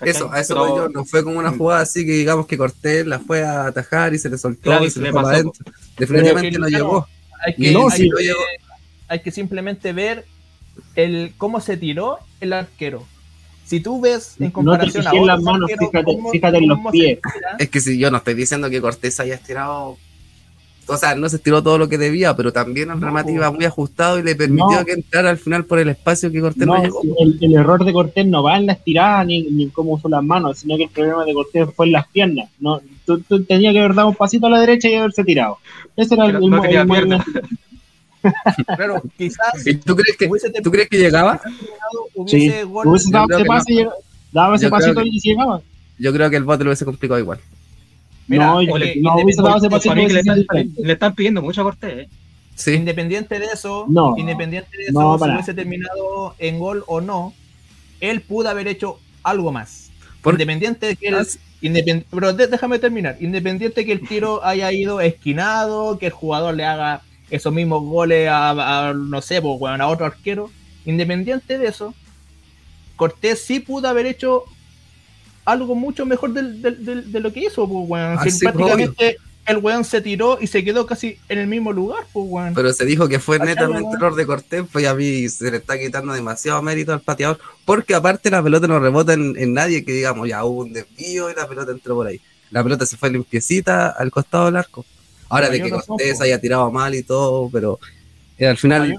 Eso, a eso yo, no fue como una jugada así que digamos que Cortés la fue a atajar y se le soltó y se, le pasó. adentro. Definitivamente no llegó. Hay que, no, hay, que, hay que simplemente ver el cómo se tiró el arquero. Si tú ves en comparación no te a las manos, fíjate, fíjate en los pies. Es que si yo no estoy diciendo que Cortés haya estirado o sea, no se estiró todo lo que debía, pero también el remate iba muy ajustado y le permitió que entrara al final por el espacio que Cortés no, llegó. El, error de Cortés no va en la estirada ni, ni en cómo usó las manos, sino que el problema de Cortés fue en las piernas. No, tú, tenías que haber dado un pasito a la derecha y haberse tirado. Ese era el, no el, <laughs> Claro, quizás. ¿Y tú crees que, ¿tú crees que llegaba? Sí, hubiese dado ese pase, daba ese pasito y llegaba. Yo creo que el bote lo hubiese complicado igual no, le, están, pidiendo mucho a Cortés. ¿eh? Independiente de eso, no, independiente de eso, si hubiese terminado en gol o no, él pudo haber hecho algo más. Independiente de que él, pero déjame terminar. Independiente de que el tiro haya ido esquinado, que el jugador le haga esos mismos goles a, no sé, pues, a otro arquero. Independiente de eso, Cortés sí pudo haber hecho algo mucho mejor de, lo que hizo, pues. Ah, prácticamente el weón se tiró y se quedó casi en el mismo lugar, pues, weón. Pero se dijo que fue netamente error de Cortés, pues a mí se le está quitando demasiado mérito al pateador, porque aparte la pelota no rebota en, nadie que digamos, ya hubo un desvío y la pelota entró por ahí. La pelota se fue limpiecita al costado del arco. Ahora de que Cortés haya tirado mal y todo, pero eh, al final...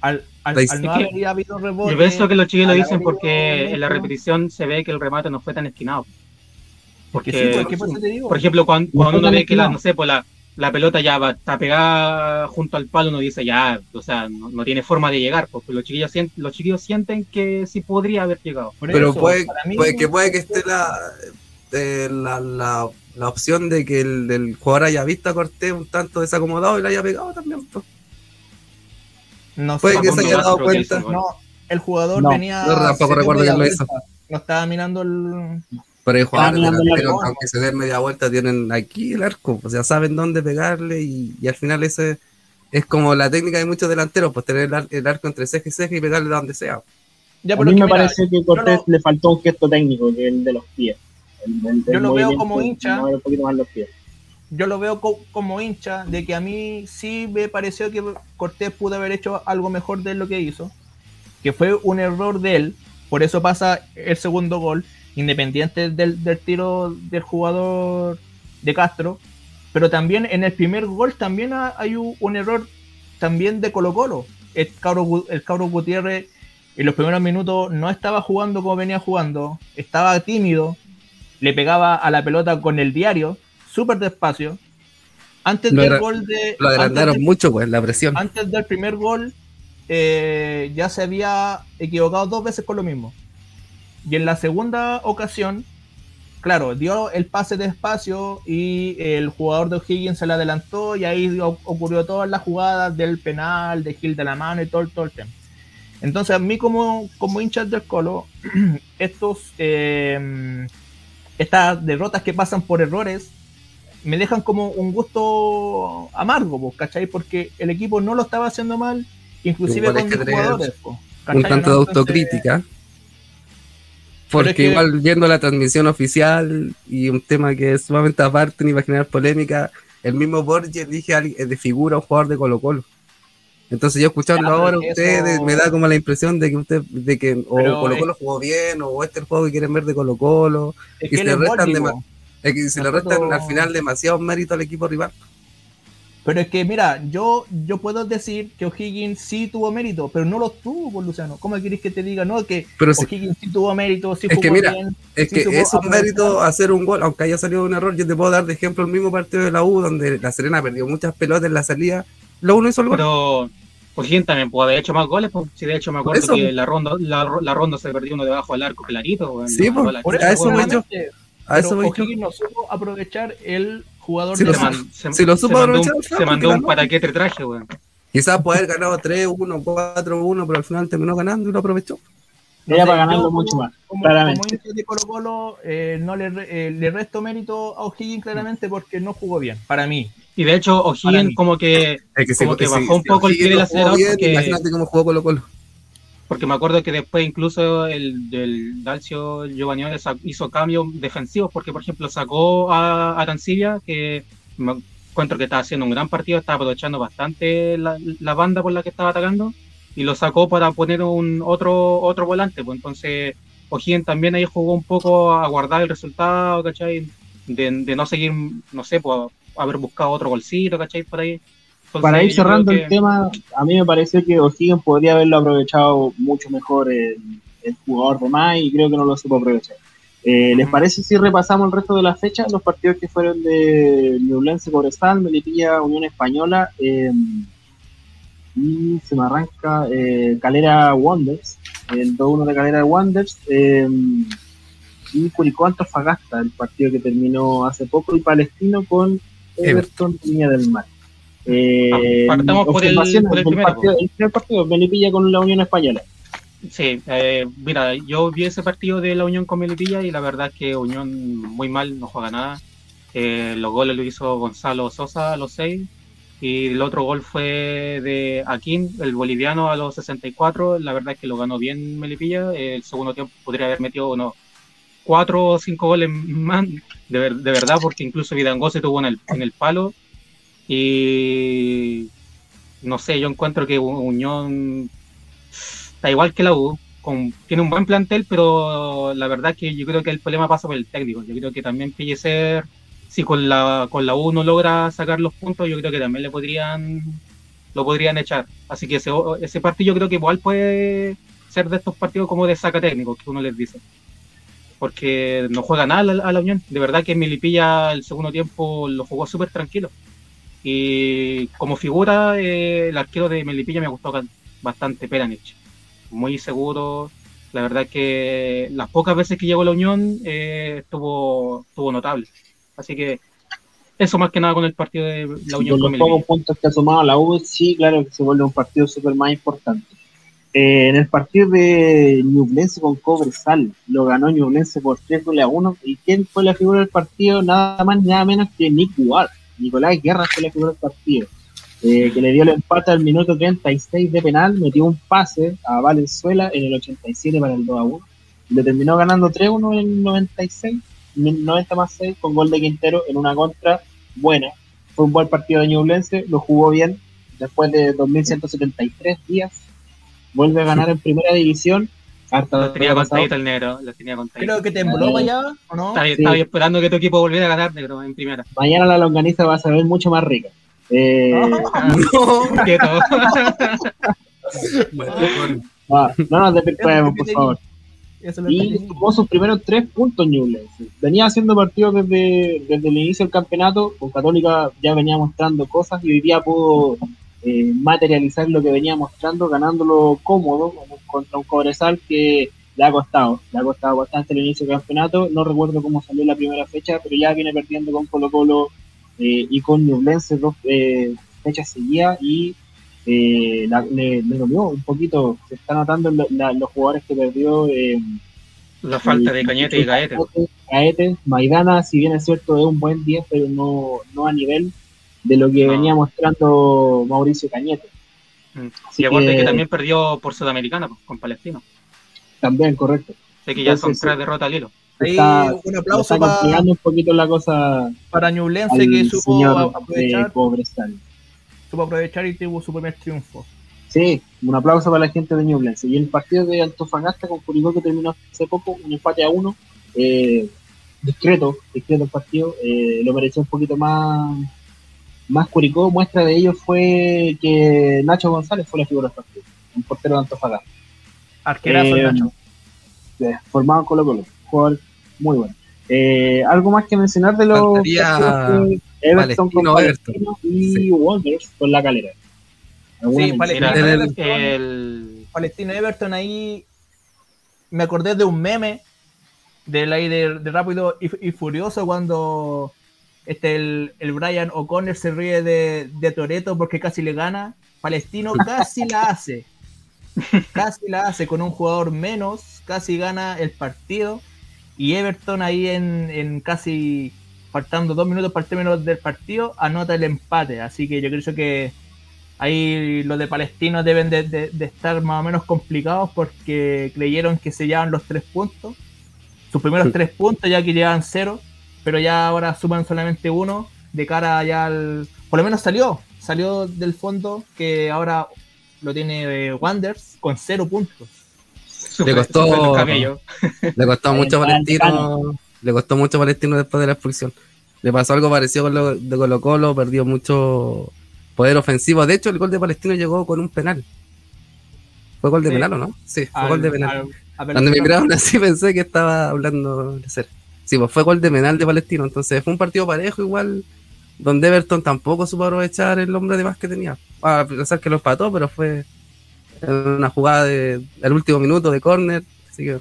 Al, al, al no haber habido rebote. Yo pienso que los chicos lo dicen porque en la repetición se ve que el remate no fue tan esquinado. Porque, pues, por ejemplo, cuando, uno ve que la, no sé, pues la, la pelota ya va, está pegada junto al palo, uno dice ya, o sea, no, tiene forma de llegar, porque los chiquillos, sienten, los chiquillos sienten que sí podría haber llegado. Pero puede, puede, que puede que esté la, eh, la, la, la, opción de que el, el, jugador haya visto a Cortés un tanto desacomodado y le haya pegado también. Pues. No Puede que se haya dado cuenta. No, el jugador venía. No, tampoco recuerdo que lo hizo. No estaba mirando el. Pero el jugador, aunque se den media vuelta, tienen aquí el arco. O sea, saben dónde pegarle y, y al final ese es como la técnica de muchos delanteros, pues tener el, arco entre ceja y ceja y pegarle donde sea. Ya, a mí me parece que Cortés le faltó un gesto técnico, que el de los pies. Yo lo veo como hincha. Un poquito más los pies yo lo veo como hincha de que a mí sí me pareció que Cortés pudo haber hecho algo mejor de lo que hizo, que fue un error de él, por eso pasa el segundo gol, independiente del, tiro del jugador de Castro, pero también en el primer gol también hay un, error también de Colo Colo. El cabro, el cabro Gutiérrez en los primeros minutos no estaba jugando como venía jugando, estaba tímido, le pegaba a la pelota con el diario, súper despacio. Antes del gol de. Lo agrandaron mucho, pues, la presión. Antes del primer gol, eh, ya se había equivocado dos veces con lo mismo. Y en la segunda ocasión, claro, dio el pase despacio y el jugador de O'Higgins se le adelantó y ahí ocurrió todas las jugadas del penal, de Gil de la mano y todo, todo el tema. Entonces, a mí como, como hincha del Colo, <clears throat> estos, eh, estas derrotas que pasan por errores me dejan como un gusto amargo, ¿cachai? Porque el equipo no lo estaba haciendo mal, inclusive con los jugadores. un tanto de autocrítica. Porque igual viendo la transmisión oficial y un tema que es sumamente aparte ni va a generar polémica, el mismo Borges dije de figura un jugador de Colo Colo. Entonces yo escuchando ahora ustedes me da como la impresión de que usted, de que o Colo Colo jugó bien, o este es el juego que quieren ver de Colo Colo, y se restan de, es que se le restan al final demasiado mérito al equipo rival. Pero es que, mira, yo, yo puedo decir que O'Higgins sí tuvo mérito, pero no lo tuvo, por Luciano. ¿Cómo querés que te diga? No, que O'Higgins sí tuvo mérito, sí es que mira, Es que es un mérito hacer un gol, aunque haya salido un error. Yo te puedo dar de ejemplo el mismo partido de la U, donde la Serena perdió muchas pelotas en la salida. Lo uno hizo el gol. Pero O'Higgins también pudo haber hecho más goles, pues, si de hecho me acuerdo que la ronda, la, ronda se perdió uno debajo del arco clarito. Sí, pues, por, a eso me he hecho. A eso O'Higgins no supo aprovechar el jugador de se, lo supo mandó, un, se mandó un paraquete traje, weón. Quizás puede haber ganado 3-1, 4-1, pero al final terminó ganando y lo aprovechó. Era para ganarlo mucho más. Como, claramente. como de Colo Colo, eh, no le, eh, le resto mérito a O'Higgins claramente porque no jugó bien, para mí. Y de hecho, O'Higgins como que, como que bajó un poco el pie del acelerador. Porque... Imagínate cómo jugó Colo Colo porque me acuerdo que después incluso el del Dalcio Giovanni hizo cambios defensivos, porque por ejemplo sacó a Arancibia, que me encuentro que estaba haciendo un gran partido, estaba aprovechando bastante la, banda por la que estaba atacando, y lo sacó para poner un otro otro volante, pues entonces O'Higgins también ahí jugó un poco a guardar el resultado, ¿cachai? De, de no seguir, no sé, pues haber buscado otro golcito, ¿cachai? Por ahí para ir cerrando el tema, a mí me parece que O'Higgins podría haberlo aprovechado mucho mejor el, jugador de más y creo que no lo supo aprovechar. Eh, ¿Les parece si repasamos el resto de las fechas? Los partidos que fueron de Ñublense, Cobresal, Melipilla, Unión Española em, y se me arranca eh, Calera Wonders, el 2-1 de Calera Wonders em, y Curicó Antofagasta, el partido que terminó hace poco, y Palestino con Everton, Línea del Mar. Eh, Partamos por el, por el, primero, partido, el primer partido, Melipilla con la Unión Española. Sí, eh, mira, yo vi ese partido de la Unión con Melipilla y la verdad es que Unión muy mal, no juega nada. Eh, los goles lo hizo Gonzalo Sosa a los 6 y el otro gol fue de Aquín, el boliviano a los 64. La verdad es que lo ganó bien Melipilla. El segundo tiempo podría haber metido unos 4 o 5 goles más, de, de, verdad, porque incluso Vidangó se tuvo en el, en el palo y no sé, yo encuentro que Unión está igual que la U, tiene un buen plantel, pero la verdad que yo creo que el problema pasa por el técnico. Yo creo que también Pellecer, si con la, con la U no logra sacar los puntos, yo creo que también le podrían lo podrían echar. Así que ese, ese partido yo creo que igual puede ser de estos partidos como de saca técnico, que uno les dice. Porque no juega nada a la, Unión. De verdad que Milipilla el segundo tiempo lo jugó súper tranquilo. Y como figura, eh, el arquero de Melipilla me gustó bastante, Peranich. Muy seguro. La verdad que las pocas veces que llegó a la Unión eh, estuvo, estuvo notable. Así que eso más que nada con el partido de la Unión. Con los pocos puntos que ha sumado la U, sí, claro que se vuelve un partido súper más importante. Eh, en el partido de Ñublense con Cobresal, lo ganó Ñublense por 3 goles a 1. ¿Y quién fue la figura del partido? Nada más, nada menos que Nick Ward Nicolás Guerra fue la figura del partido, eh, que le dio el empate al minuto 36 de penal, metió un pase a Valenzuela en el 87 para el 2 a 1, y le terminó ganando 3-1 en el 96, 90 más 6, con gol de Quintero en una contra buena. Fue un buen partido de Ñublense, lo jugó bien después de 2.173 días, vuelve a ganar en primera división lo tenía contadito el negro, lo tenía contadito. Creo que tembló mañana, ¿o no? Estaba, esperando que tu equipo volviera a ganar, negro, en primera. Mañana la longaniza va a saber mucho más rica. Eh, ah, <laughs> <laughs> no, no nos desvirtuemos, por favor. Y tuvo sus primeros tres puntos Newlands. Venía haciendo partidos desde, desde el inicio del campeonato. Con Católica ya venía mostrando cosas y hoy día pudo eh, materializar lo que venía mostrando, ganándolo cómodo contra un Cobresal que le ha costado, le ha costado bastante el inicio del campeonato. No recuerdo cómo salió la primera fecha, pero ya viene perdiendo con Colo Colo eh, y con Nublense dos eh, fechas seguidas y le, le un poquito. Se está notando los jugadores que perdió. la falta de Cañete y Gaete. Gaete, Maidana, si bien es cierto, es un buen 10, pero no, no a nivel de lo que venía mostrando Mauricio Cañete. Mm. y aparte que, también perdió por Sudamericana, pues, con Palestino. También, correcto. Sé que ya son tres derrotas al hilo. Está, un aplauso para, un poquito la cosa para Ñublense que supo aprovechar, supo aprovechar y tuvo su primer triunfo. Sí, un aplauso para la gente de Ñublense. Y el partido de Antofagasta con Curicó que terminó hace poco, un empate a uno, eh, discreto, discreto el partido, eh, lo mereció un poquito más más Curicó, muestra de ello fue que Nacho González fue la figura del partido, un portero de Antofagasta. Arquerazo eh, Nacho. Formado en Colo Colo, jugador muy bueno. Eh, ¿Algo más que mencionar de los Everton con Palestino y Wonders con la calera? Sí, Palestino, el, Palestino Everton ahí me acordé de un meme del aire de, Rápido y, Furioso cuando este, el, el Brian O'Connor se ríe de, de Toreto porque casi le gana. Palestino <laughs> casi la hace. Casi la hace con un jugador menos, casi gana el partido. Y Everton ahí en, en casi faltando dos minutos para el término del partido, anota el empate. Así que yo creo que ahí los de Palestino deben de, estar más o menos complicados porque creyeron que se llevan los tres puntos. Sus primeros tres puntos ya que llevan cero, pero ya ahora suman solamente uno de cara ya al... Por lo menos salió, salió del fondo que ahora lo tiene eh, Wanders con cero puntos. le costó, le costó <laughs> mucho Palestino, le costó mucho Palestino después de la expulsión. Le pasó algo parecido con lo de Colo Colo, perdió mucho poder ofensivo. De hecho, el gol de Palestino llegó con un penal. ¿Fue gol de penal o no? Sí, fue gol de penal. Cuando me miraron <laughs> así pensé que estaba hablando de ser. Sí, pues fue gol de penal de Palestino. Entonces fue un partido parejo igual, donde Everton tampoco supo aprovechar el hombre de más que tenía. A pesar que lo empató, pero fue una jugada del último minuto de córner. Así que...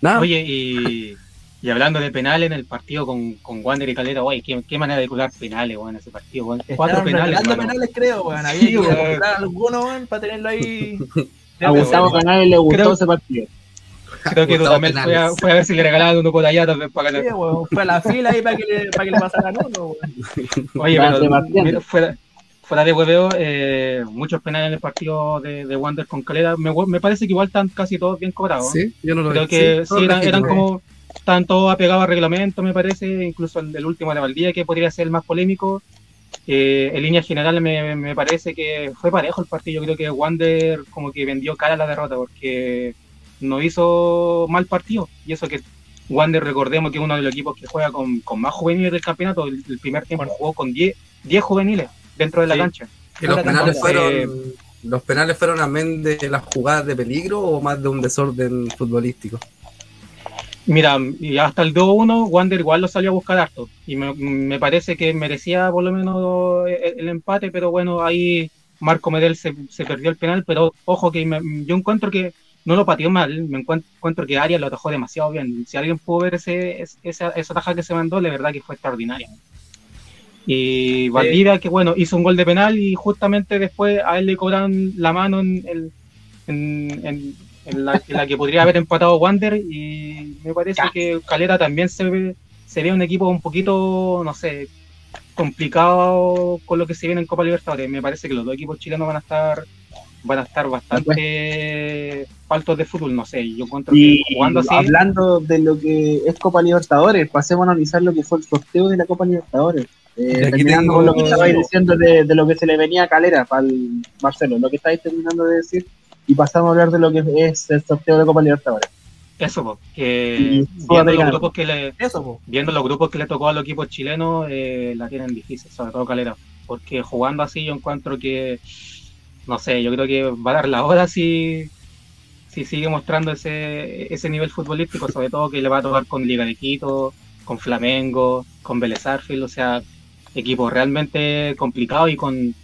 Nada. Oye, y y hablando de penales en el partido con, con Wander y Calera, guay, ¿qué, qué, manera de curar penales, weón, ese partido, weón. Cuatro penales. penales, creo, weón. Había sí, que alguno, weón, para tenerlo ahí. A Gustavo Canales le gustó ese partido. Creo que también fue a, fue a, ver si le regalaban uno por allá también para ganar. Sí, weón, fue a la fila ahí para que le, para que le pasaran uno, weón. Oye, pero fuera, fuera de hueveo, eh, muchos penales en el partido de, de Wander con Calera. Me, me, parece que igual están casi todos bien cobrados. Sí, yo no lo Creo que sí, eran, eran como están todos apegados a reglamento, me parece, incluso el, último de Valdía, que podría ser el más polémico. Eh, en línea general me, me, parece que fue parejo el partido. Yo creo que Wander como que vendió cara a la derrota porque no hizo mal partido. Y eso que Wander, recordemos que es uno de los equipos que juega con, con más juveniles del campeonato. El, primer tiempo jugó con 10 juveniles dentro de la cancha. los, penales fueron, ¿Los penales fueron amén de las jugadas de peligro o más de un desorden futbolístico? Mira, y hasta el 2-1, Wander igual lo salió a buscar harto. Y me, parece que merecía por lo menos el, empate, pero bueno, ahí Marco Medel se, perdió el penal. Pero ojo que yo encuentro que no lo pateó mal, me encuentro, que Arias lo atajó demasiado bien. Si alguien pudo ver ese, esa, esa taja que se mandó, la verdad que fue extraordinaria. Y Valdivia, que bueno, hizo un gol de penal y justamente después a él le cobran la mano en, el, en en la, que podría haber empatado Wander y me parece que Calera también se ve, se ve un equipo un poquito, no sé, complicado con lo que se viene en Copa Libertadores. Me parece que los dos equipos chilenos van a estar van a estar bastante faltos de fútbol, no sé, yo encuentro y jugando así... Hablando de lo que es Copa Libertadores, pasemos a analizar lo que fue el sorteo de la Copa Libertadores. Eh, terminando con lo que estabais diciendo de, de, lo que se le venía a Calera para el Marcelo, lo que estáis terminando de decir y pasamos a hablar de lo que es el sorteo de Copa Libertadores. Eso, que viendo los, grupos que le, viendo los grupos que le tocó a los equipos chilenos, eh, la tienen difícil, sobre todo Calera. Porque jugando así yo encuentro que, no sé, yo creo que va a dar la hora si, si sigue mostrando ese, ese nivel futbolístico, sobre todo que le va a tocar con Liga de Quito, con Flamengo, con Vélez o sea, equipos realmente complicados y con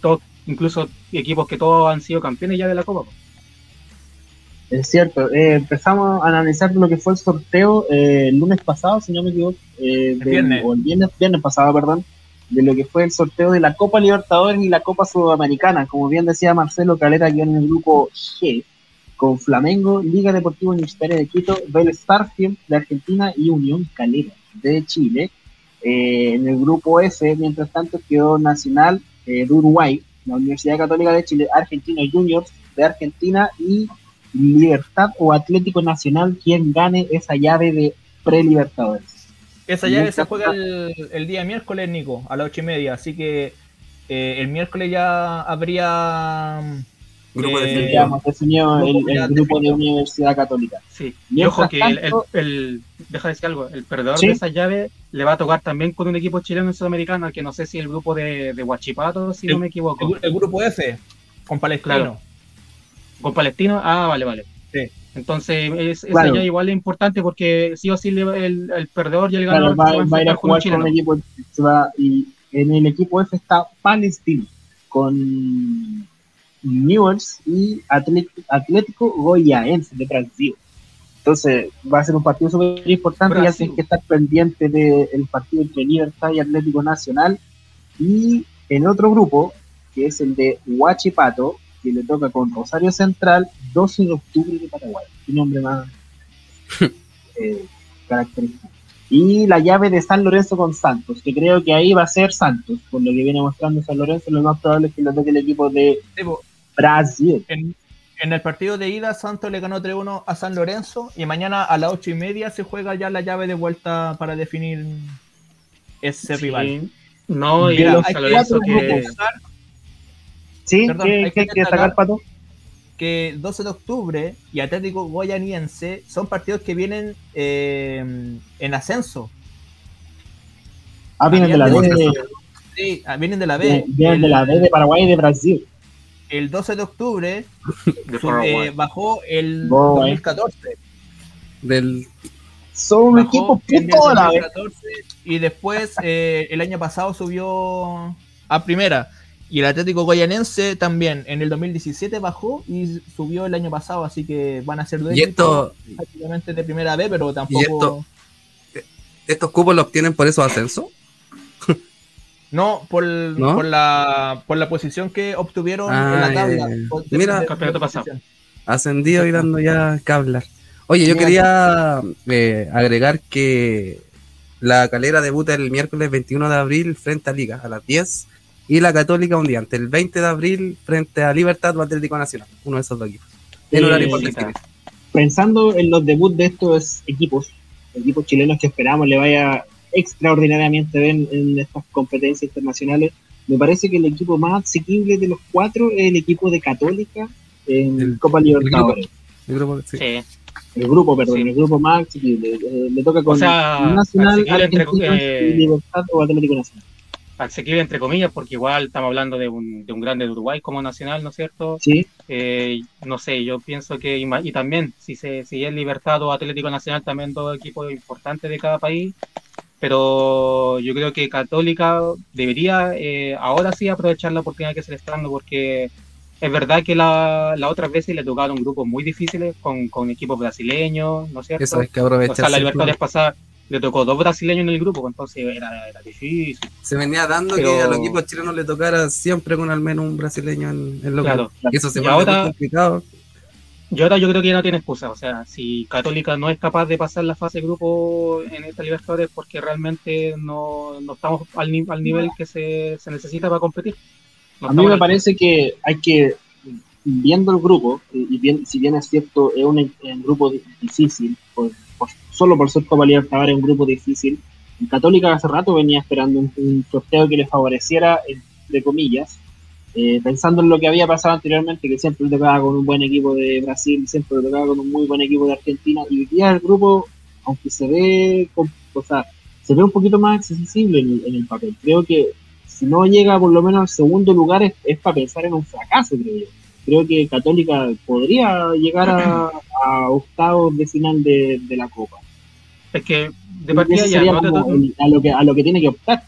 todo, incluso equipos que todos han sido campeones ya de la Copa. Es cierto, eh, empezamos a analizar lo que fue el sorteo eh, el lunes pasado, si no me equivoco, eh, o el viernes, viernes pasado, perdón, de lo que fue el sorteo de la Copa Libertadores y la Copa Sudamericana. Como bien decía Marcelo Calera, aquí en el grupo G, con Flamengo, Liga Deportiva Universitaria de Quito, Bell Starfield de Argentina y Unión Calera de Chile. en el grupo F, mientras tanto, quedó Nacional de Uruguay, la Universidad Católica de Chile, Argentinos Juniors de Argentina y Libertad o Atlético Nacional quien gane esa llave de pre-Libertadores. Esa llave se juega el, día miércoles, Nico, a las ocho y media, así que eh, el miércoles ya habría Grupo de el, grupo de Universidad Católica. Sí, y ojo que el, deja de decir algo, el perdedor de esa llave le va a tocar también con un equipo chileno y sudamericano, que no sé si el grupo de, de Huachipato, si no me equivoco. El, grupo F, con Palestino. Con Palestino, ah, vale, vale. Sí. Entonces, es, esa llave igual es importante porque sí o sí el, el perdedor ya le gana. va, a ir a jugar con un equipo, y en el equipo F está Palestino, con Newells y Atlético Goyaense de Brasil. Entonces va a ser un partido súper importante y hacen que estar pendiente del partido entre Libertad y Atlético Nacional. Y en otro grupo, que es el de Huachipato, que le toca con Rosario Central, 12 de octubre de Paraguay. Un nombre más <laughs> eh, característico. Y la llave de San Lorenzo con Santos, que creo que ahí va a ser Santos, por lo que viene mostrando San Lorenzo, lo más probable es que lo toque el equipo de Brasil. En, el partido de ida, Santos le ganó 3-1 a San Lorenzo y mañana a las 8 y media se juega ya la llave de vuelta para definir ese rival. No, y San Lorenzo que... Sí, hay que, destacar, Pato? Que 12 de octubre y Atlético Goyaniense son partidos que vienen eh, en ascenso. Ah, vienen de la B. Sí, ah, vienen de la B. Vienen de la B de Paraguay y de Brasil el 12 de octubre <laughs> eh, bajó el 2014. Del... Son equipos puto la Y después eh, el año pasado subió a primera. Y el Atlético Goyanense también en el 2017 bajó y subió el año pasado, así que van a ser dueños esto... prácticamente de primera B, pero tampoco. ¿Estos cupos los obtienen por esos ascensos? No, por, por, la, por la posición que obtuvieron en la ah, tabla. Mira, campeonato pasado. Ascendido y dando ya que hablar. Oye, yo quería eh, agregar que la calera debuta el miércoles 21 de abril frente a Liga a las 10 y la Católica un día antes, el 20 de abril frente a Libertad o Atlético Nacional, uno de esos dos equipos. pensando en los debuts de estos equipos, equipos chilenos que esperamos le vaya extraordinariamente bien en estas competencias internacionales. Me parece que el equipo más asequible de los cuatro es el equipo de Católica en Copa Libertadores. El grupo, sí. El grupo, perdón, el grupo más asequible. Eh, le toca con Nacional, Argentina entre, y Libertad o Atlético Nacional. Asequible entre comillas, porque igual estamos hablando de un, de un grande de Uruguay como Nacional, ¿no es cierto? Sí. Eh, no sé, yo pienso que, y, también, si, se, si es Libertad o Atlético Nacional, también dos equipos importantes de cada país, pero yo creo que Católica debería eh, ahora sí aprovechar la oportunidad que se le está dando porque es verdad que la, la otras veces le tocaron grupos muy difíciles con, con equipos brasileños, ¿no es cierto? Eso es que aprovechar. O sea, la Libertadores pasada le tocó dos brasileños en el grupo, entonces era, difícil. Se venía dando que a los equipos chilenos le tocara siempre con al menos un brasileño en, el lo claro. Y eso se me ahora, complicado. Y ahora yo creo que ya no tiene excusa. O sea, si Católica no es capaz de pasar la fase de grupo en esta Libertadores porque realmente no, no estamos al, al, nivel que se, se, necesita para competir. a mí me parece que hay que, viendo el grupo, y bien, si bien es cierto, es un, grupo difícil, solo por ser Copa Libertadores es un grupo difícil, Católica hace rato venía esperando un, un sorteo que le favoreciera, entre comillas, eh, pensando en lo que había pasado anteriormente, que siempre tocaba con un buen equipo de Brasil, siempre tocaba con un muy buen equipo de Argentina, y hoy día el grupo, aunque se ve, o sea, se ve un poquito más accesible en, el papel. Creo que si no llega por lo menos al segundo lugar es, para pensar en un fracaso, creo yo. Creo que Católica podría llegar a, octavos de final de, la Copa. Es que de partida ya a, lo que, a lo que tiene que optar.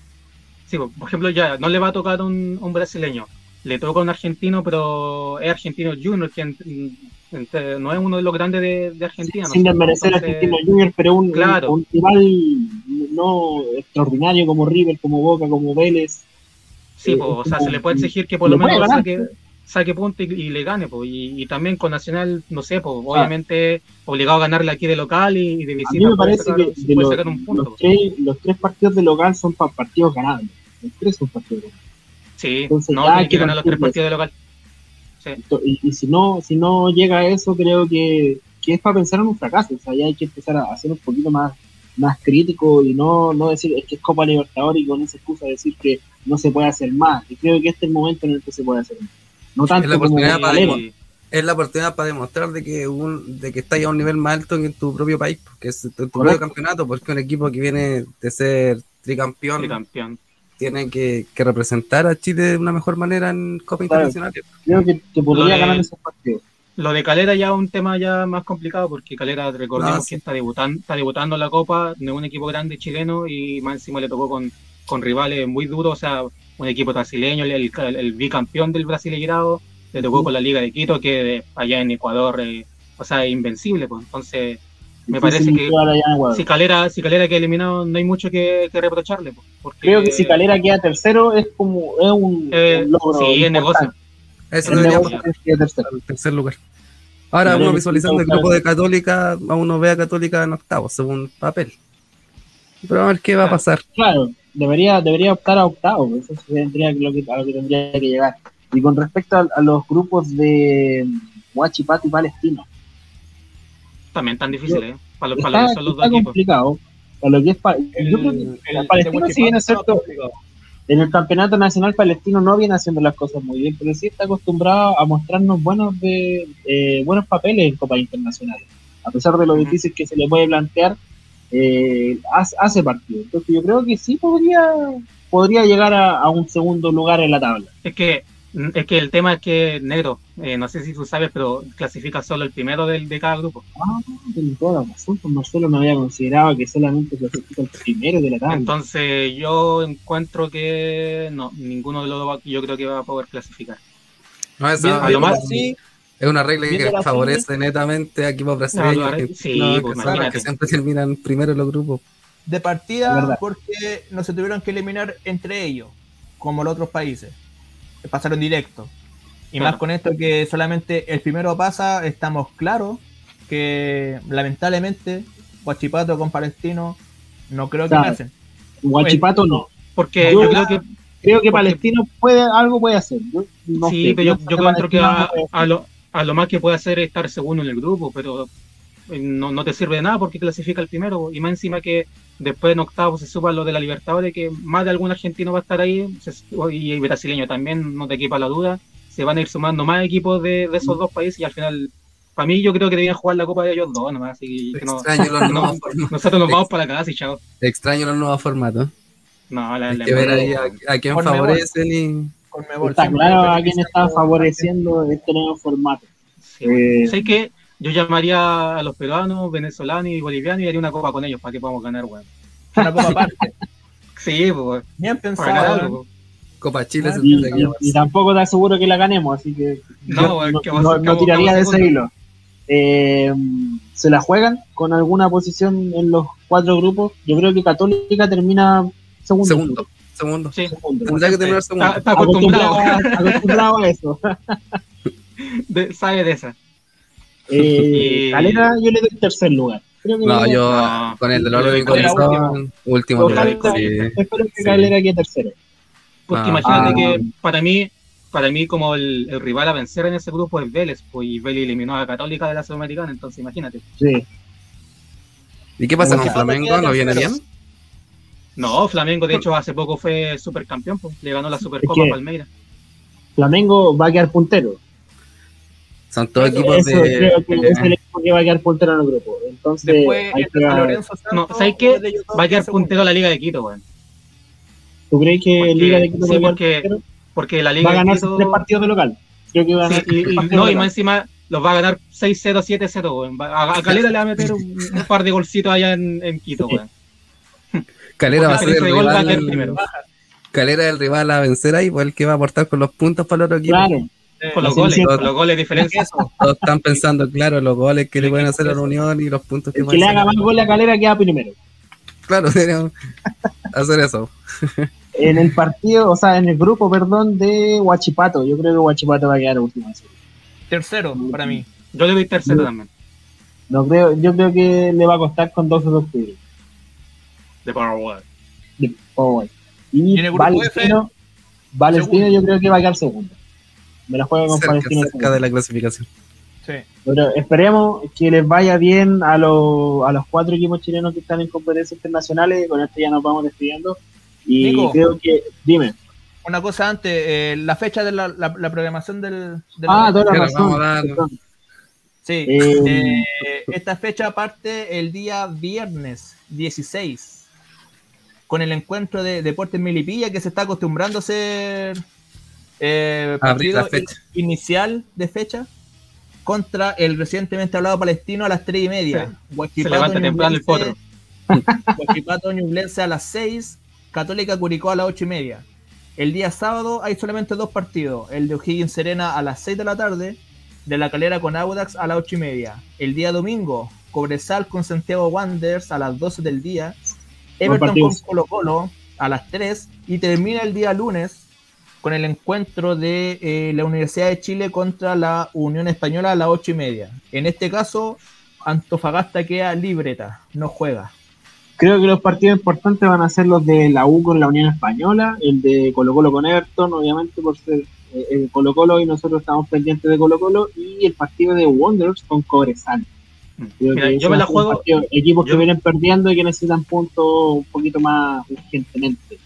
Sí, por ejemplo, ya no le va a tocar un, un brasileño le toca un argentino, pero es argentino junior, que no es uno de los grandes de, Argentina. Sin desmerecer a argentino junior, pero un, un, rival no extraordinario como River, como Boca, como Vélez. Sí, eh, o sea, se le puede exigir que por lo menos saque, saque punto y, le gane, pues, y, también con Nacional, no sé, pues, obviamente obligado a ganarle aquí de local y, de visita. A mí me parece que Los, tres, los tres partidos de local son partidos ganados. Los tres son partidos ganados. Sí, no, hay que ganar los tres partidos de local. Y, si no si no llega a eso, creo que, es para pensar en un fracaso. O sea, ya hay que empezar a hacer un poquito más, más crítico y no, no decir es que es Copa Libertadores y con esa excusa decir que no se puede hacer más. Y creo que este es el momento en el que se puede hacer más. No tanto es la oportunidad, para, es la oportunidad para demostrar de que un, de que estás a un nivel más alto que en tu propio país, que es tu, tu propio campeonato, porque un equipo que viene de ser tricampeón, tricampeón. Tiene que, que, representar a Chile de una mejor manera en Copa claro, Internacional. Creo que, que podría de, ganar esos partidos. Lo de Calera ya es un tema ya más complicado porque Calera, recordemos no, sí. que está debutando, está debutando en la Copa de un equipo grande chileno y más encima le tocó con, con rivales muy duros, o sea, un equipo brasileño, el, el, el bicampeón del Brasileirado, le tocó con la Liga de Quito, que allá en Ecuador, eh, o sea, es invencible, pues entonces me parece que si Calera, si Calera queda eliminado no hay mucho que, que reprocharle. Porque, Creo que si Calera queda tercero es como es un, eh, un logro. Sí, es negocio. Eso debería tercero. el tercer lugar. Ahora uno visualizando el grupo de Católica, a uno ve a Católica en octavo, según papel. Pero a ver qué va a pasar. Claro, debería, debería optar a octavo, eso tendría lo que, a lo que tendría que llegar. Y con respecto a, a los grupos de Huachipato y Palestino. También tan difíciles, ¿eh? Para, lo, para lo que son los dos equipos. complicado. Para lo que es pa el, yo creo que el, Palestino, si bien es cierto, en el campeonato nacional palestino no viene haciendo las cosas muy bien, pero sí está acostumbrado a mostrarnos buenos de eh, buenos papeles en copas internacionales. A pesar de lo difícil que se le puede plantear, eh, hace, hace partido. Entonces yo creo que sí podría podría llegar a, a, un segundo lugar en la tabla. Es que es que el tema es que negro, eh, no sé si tú sabes, pero clasifica solo el primero del, de cada grupo. Ah, en toda razón, pues Marcelo no había considerado que solamente clasifica el primero de la tabla. Entonces yo encuentro que no, ninguno de los dos yo creo que va a poder clasificar. No, eso a lo más sí. Es una regla que favorece serie. netamente a equipos brasileños No, que, sí, no, pues, que, que siempre terminan primero en los grupos. De partida, porque no se tuvieron que eliminar entre ellos, como los otros países. Pasaron directo. Y Claro. más con esto que solamente el primero pasa, estamos claros que lamentablemente Guachipato con Palestino no creo que Claro. pasen. Guachipato no. Porque Yo- yo creo que Creo que Porque- Palestino puede algo puede hacer. Yo no sí, sé, pero yo, yo encuentro que a lo, a lo más que puede hacer es estar segundo en el grupo, pero eh, no, no te sirve de nada porque clasifica el primero. Y más encima que después en octavo se suba lo de la Libertadores, que más de algún argentino va a estar ahí, se- y brasileño también, no te equepa la duda. Se van a ir sumando más equipos de, de esos dos países y al final, para mí, yo creo que deberían jugar la Copa de ellos dos nomás. Así que no, Extraño los <laughs> no- nosotros nos vamos para la casa y chao. Extraño los nuevos formatos. No, la, Hay la- que ver ahí a, a quién favorecen y. Está claro a quién está favoreciendo este nuevo formato. Sí, bueno. Eh, Sé que yo llamaría a los peruanos, venezolanos y bolivianos y haría una copa con ellos para que podamos ganar, weón. Una copa aparte. <laughs> Sí, pues, Bien pensado. Copa Chile se Y, y- y tampoco te aseguro que la ganemos, así que No, yo no, no- no tiraría de ese hilo. Eh, ¿Se la juegan con alguna posición en los cuatro grupos? Yo creo que Católica termina segundo. Segundo, segundo. Sí, Segundo. Que terminar está, segundo. está acostumbrado, Acostumbrado, acostumbrado a eso. <laughs> de- sabe de esa. Eh, Calera, yo le doy tercer lugar. Creo que No, yo No. con el dolor de mi corazón, último lugar. Espero que Sí. Calera quede tercero. Porque Ah. imagínate Ah. que para mí, para mí como el, el rival a vencer en ese grupo es Vélez, pues y Vélez eliminó a la Católica de la Sudamericana, entonces imagínate. Sí. ¿Y qué pasa con Flamengo? ¿No viene bien? No, Flamengo de hecho hace poco fue supercampeón, pues, le ganó la Supercopa a Palmeiras. Flamengo va a quedar puntero. Son todos Eso equipos creo de. que es el equipo que va a quedar puntero en el grupo. Entonces, Después hay que- San Lorenzo No, Santos, ¿sabes qué? Va a quedar puntero la Liga de Quito, weón. ¿tú crees que Porque- Liga de Quito sí, va a porque-? Porque la va Liga a de ganar Quito... tres partidos de local? Creo que va a Sí, y, y- no, y más encima los va a ganar 6-0, 7-0, weón. Va- A, a Calera le va a meter un, un par de golcitos allá en, en Quito, weón. Calera va a ser el va a rival. primero. Calera es el rival a vencer ahí, pues el que va a aportar con los puntos para el otro equipo. Claro, Por los goles, por los goles de diferencia. Eso. <laughs> Todos están pensando, claro, los goles que le pueden hacer a la Unión y los puntos que el que le haga más gol a Calera queda primero. Claro, <laughs> hacer eso. <laughs> En el partido, o sea, en el grupo, perdón, de Huachipato. Yo creo que Huachipato va a quedar último. Tercero para mí. Yo le doy tercero No. también, No creo, yo creo que le va a costar con 12 de octubre. de Paraguay. de Paraguay. Y ¿Y en el grupo Valentino, Valentino yo creo que va a quedar segundo. Me la juego con Cerca, Palestino cerca de la clasificación. Sí. Pero esperemos que les vaya bien a, los a los cuatro equipos chilenos que están en competencias internacionales. Con esto ya nos vamos despidiendo. Y Nico. creo que, dime, una cosa antes, eh, la fecha de la, la, programación del... ah, toda la razón. Sí, eh, esta fecha parte el día viernes 16, con el encuentro de Deportes Milipilla que se está acostumbrando a ser eh, partido inicial de fecha contra el recientemente hablado palestino a las 3 y media. Se levanta temprano el potro. <laughs> Guachipato Ñublense a las 6, Católica Curicó a las 8 y media. El día sábado hay solamente dos partidos, el de O'Higgins Serena a las 6 de la tarde de la calera con Audax a las 8 y media. El día domingo, Cobresal con Santiago Wanderers a las 12 del día. Everton con Colo Colo a las 3. Y termina el día lunes con el encuentro de eh, la Universidad de Chile contra la Unión Española a las 8 y media. En este caso, Antofagasta queda libreta, no juega. Creo que los partidos importantes van a ser los de la U con la Unión Española, el de Colo Colo con Everton, obviamente por ser eh, Colo Colo y nosotros estamos pendientes de Colo Colo y el partido de Wanderers con Cobresal. Mm. yo me la juego. equipos que vienen perdiendo y que necesitan puntos un poquito más urgentemente.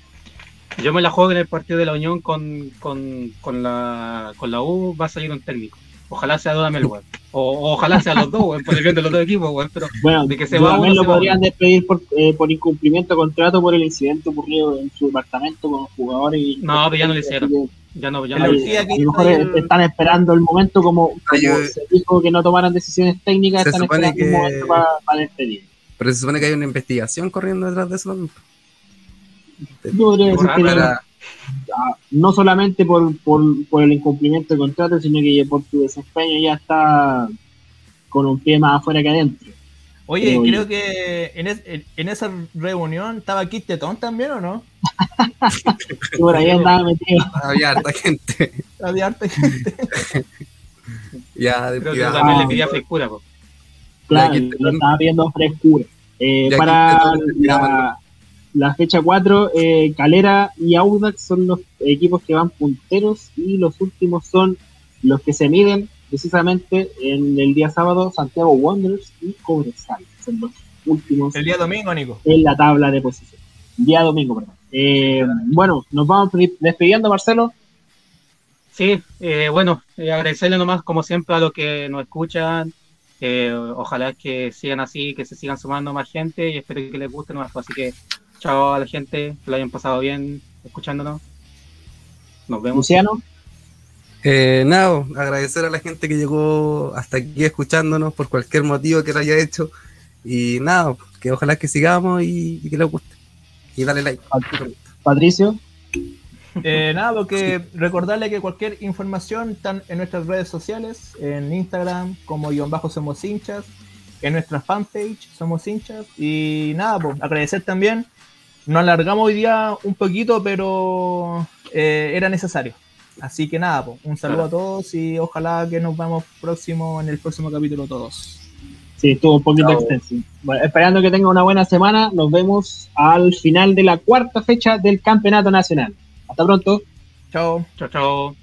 Yo me la juego en el partido de la Unión con, con, con, la, con la U, va a salir un técnico. Ojalá sea Dudamel, weón. O, ojalá sea los dos, weón, por el bien de los dos equipos, weón. Pero bueno, de que se va uno, lo podrían despedir por, eh, por incumplimiento de contrato por el incidente ocurrido en su departamento con los jugadores. Y, no, pero ya no lo hicieron. Ya no, ya no. a lo mejor están esperando el momento como, se dijo que no tomaran decisiones técnicas, están esperando que... un momento para, despedir. Pero se supone que hay una investigación corriendo detrás de eso. Yo podría decir que no solamente por, por, por, el incumplimiento de contrato, sino que por su desempeño ya está con un pie más afuera que adentro. Oye, creo que en, en, esa reunión estaba Kit Tetón también, ¿o no? <laughs> por ahí andaba metido. Había harta gente. Había harta gente. <laughs> ya, creo que también le pedía frescura. Claro, le estaba pidiendo frescura. Eh, para la, la fecha 4, eh, Calera y Audax son los equipos que van punteros y los últimos son los que se miden precisamente en el día sábado, Santiago Wanderers y Cobresal. Son los últimos. El día domingo, Nico. En la tabla de posición. Día domingo, perdón. Eh, bueno, nos vamos despidiendo, Marcelo. Sí, eh, bueno, agradecerle nomás, como siempre, a los que nos escuchan. ojalá que sigan así, que se sigan sumando más gente y espero que les guste más. Así que Chao a la gente, que lo hayan pasado bien escuchándonos. Nos vemos. Luciano. Eh, nada, agradecer a la gente que llegó hasta aquí escuchándonos por cualquier motivo que lo haya hecho. Y nada, que ojalá que sigamos y, que les guste. Y dale like. Patricio. Eh, nada, lo que recordarle que cualquier información está en nuestras redes sociales, en Instagram como guion bajo somos hinchas, en nuestra fanpage somos hinchas. Y nada, pues agradecer también nos alargamos hoy día un poquito, pero eh, era necesario. Así que nada, un saludo a todos y ojalá que nos vemos próximo en el próximo capítulo todos. Sí, estuvo un poquito extenso. esperando que tenga una buena semana, nos vemos al final de la cuarta fecha del Campeonato Nacional. Hasta pronto. Chao. Chao, chao.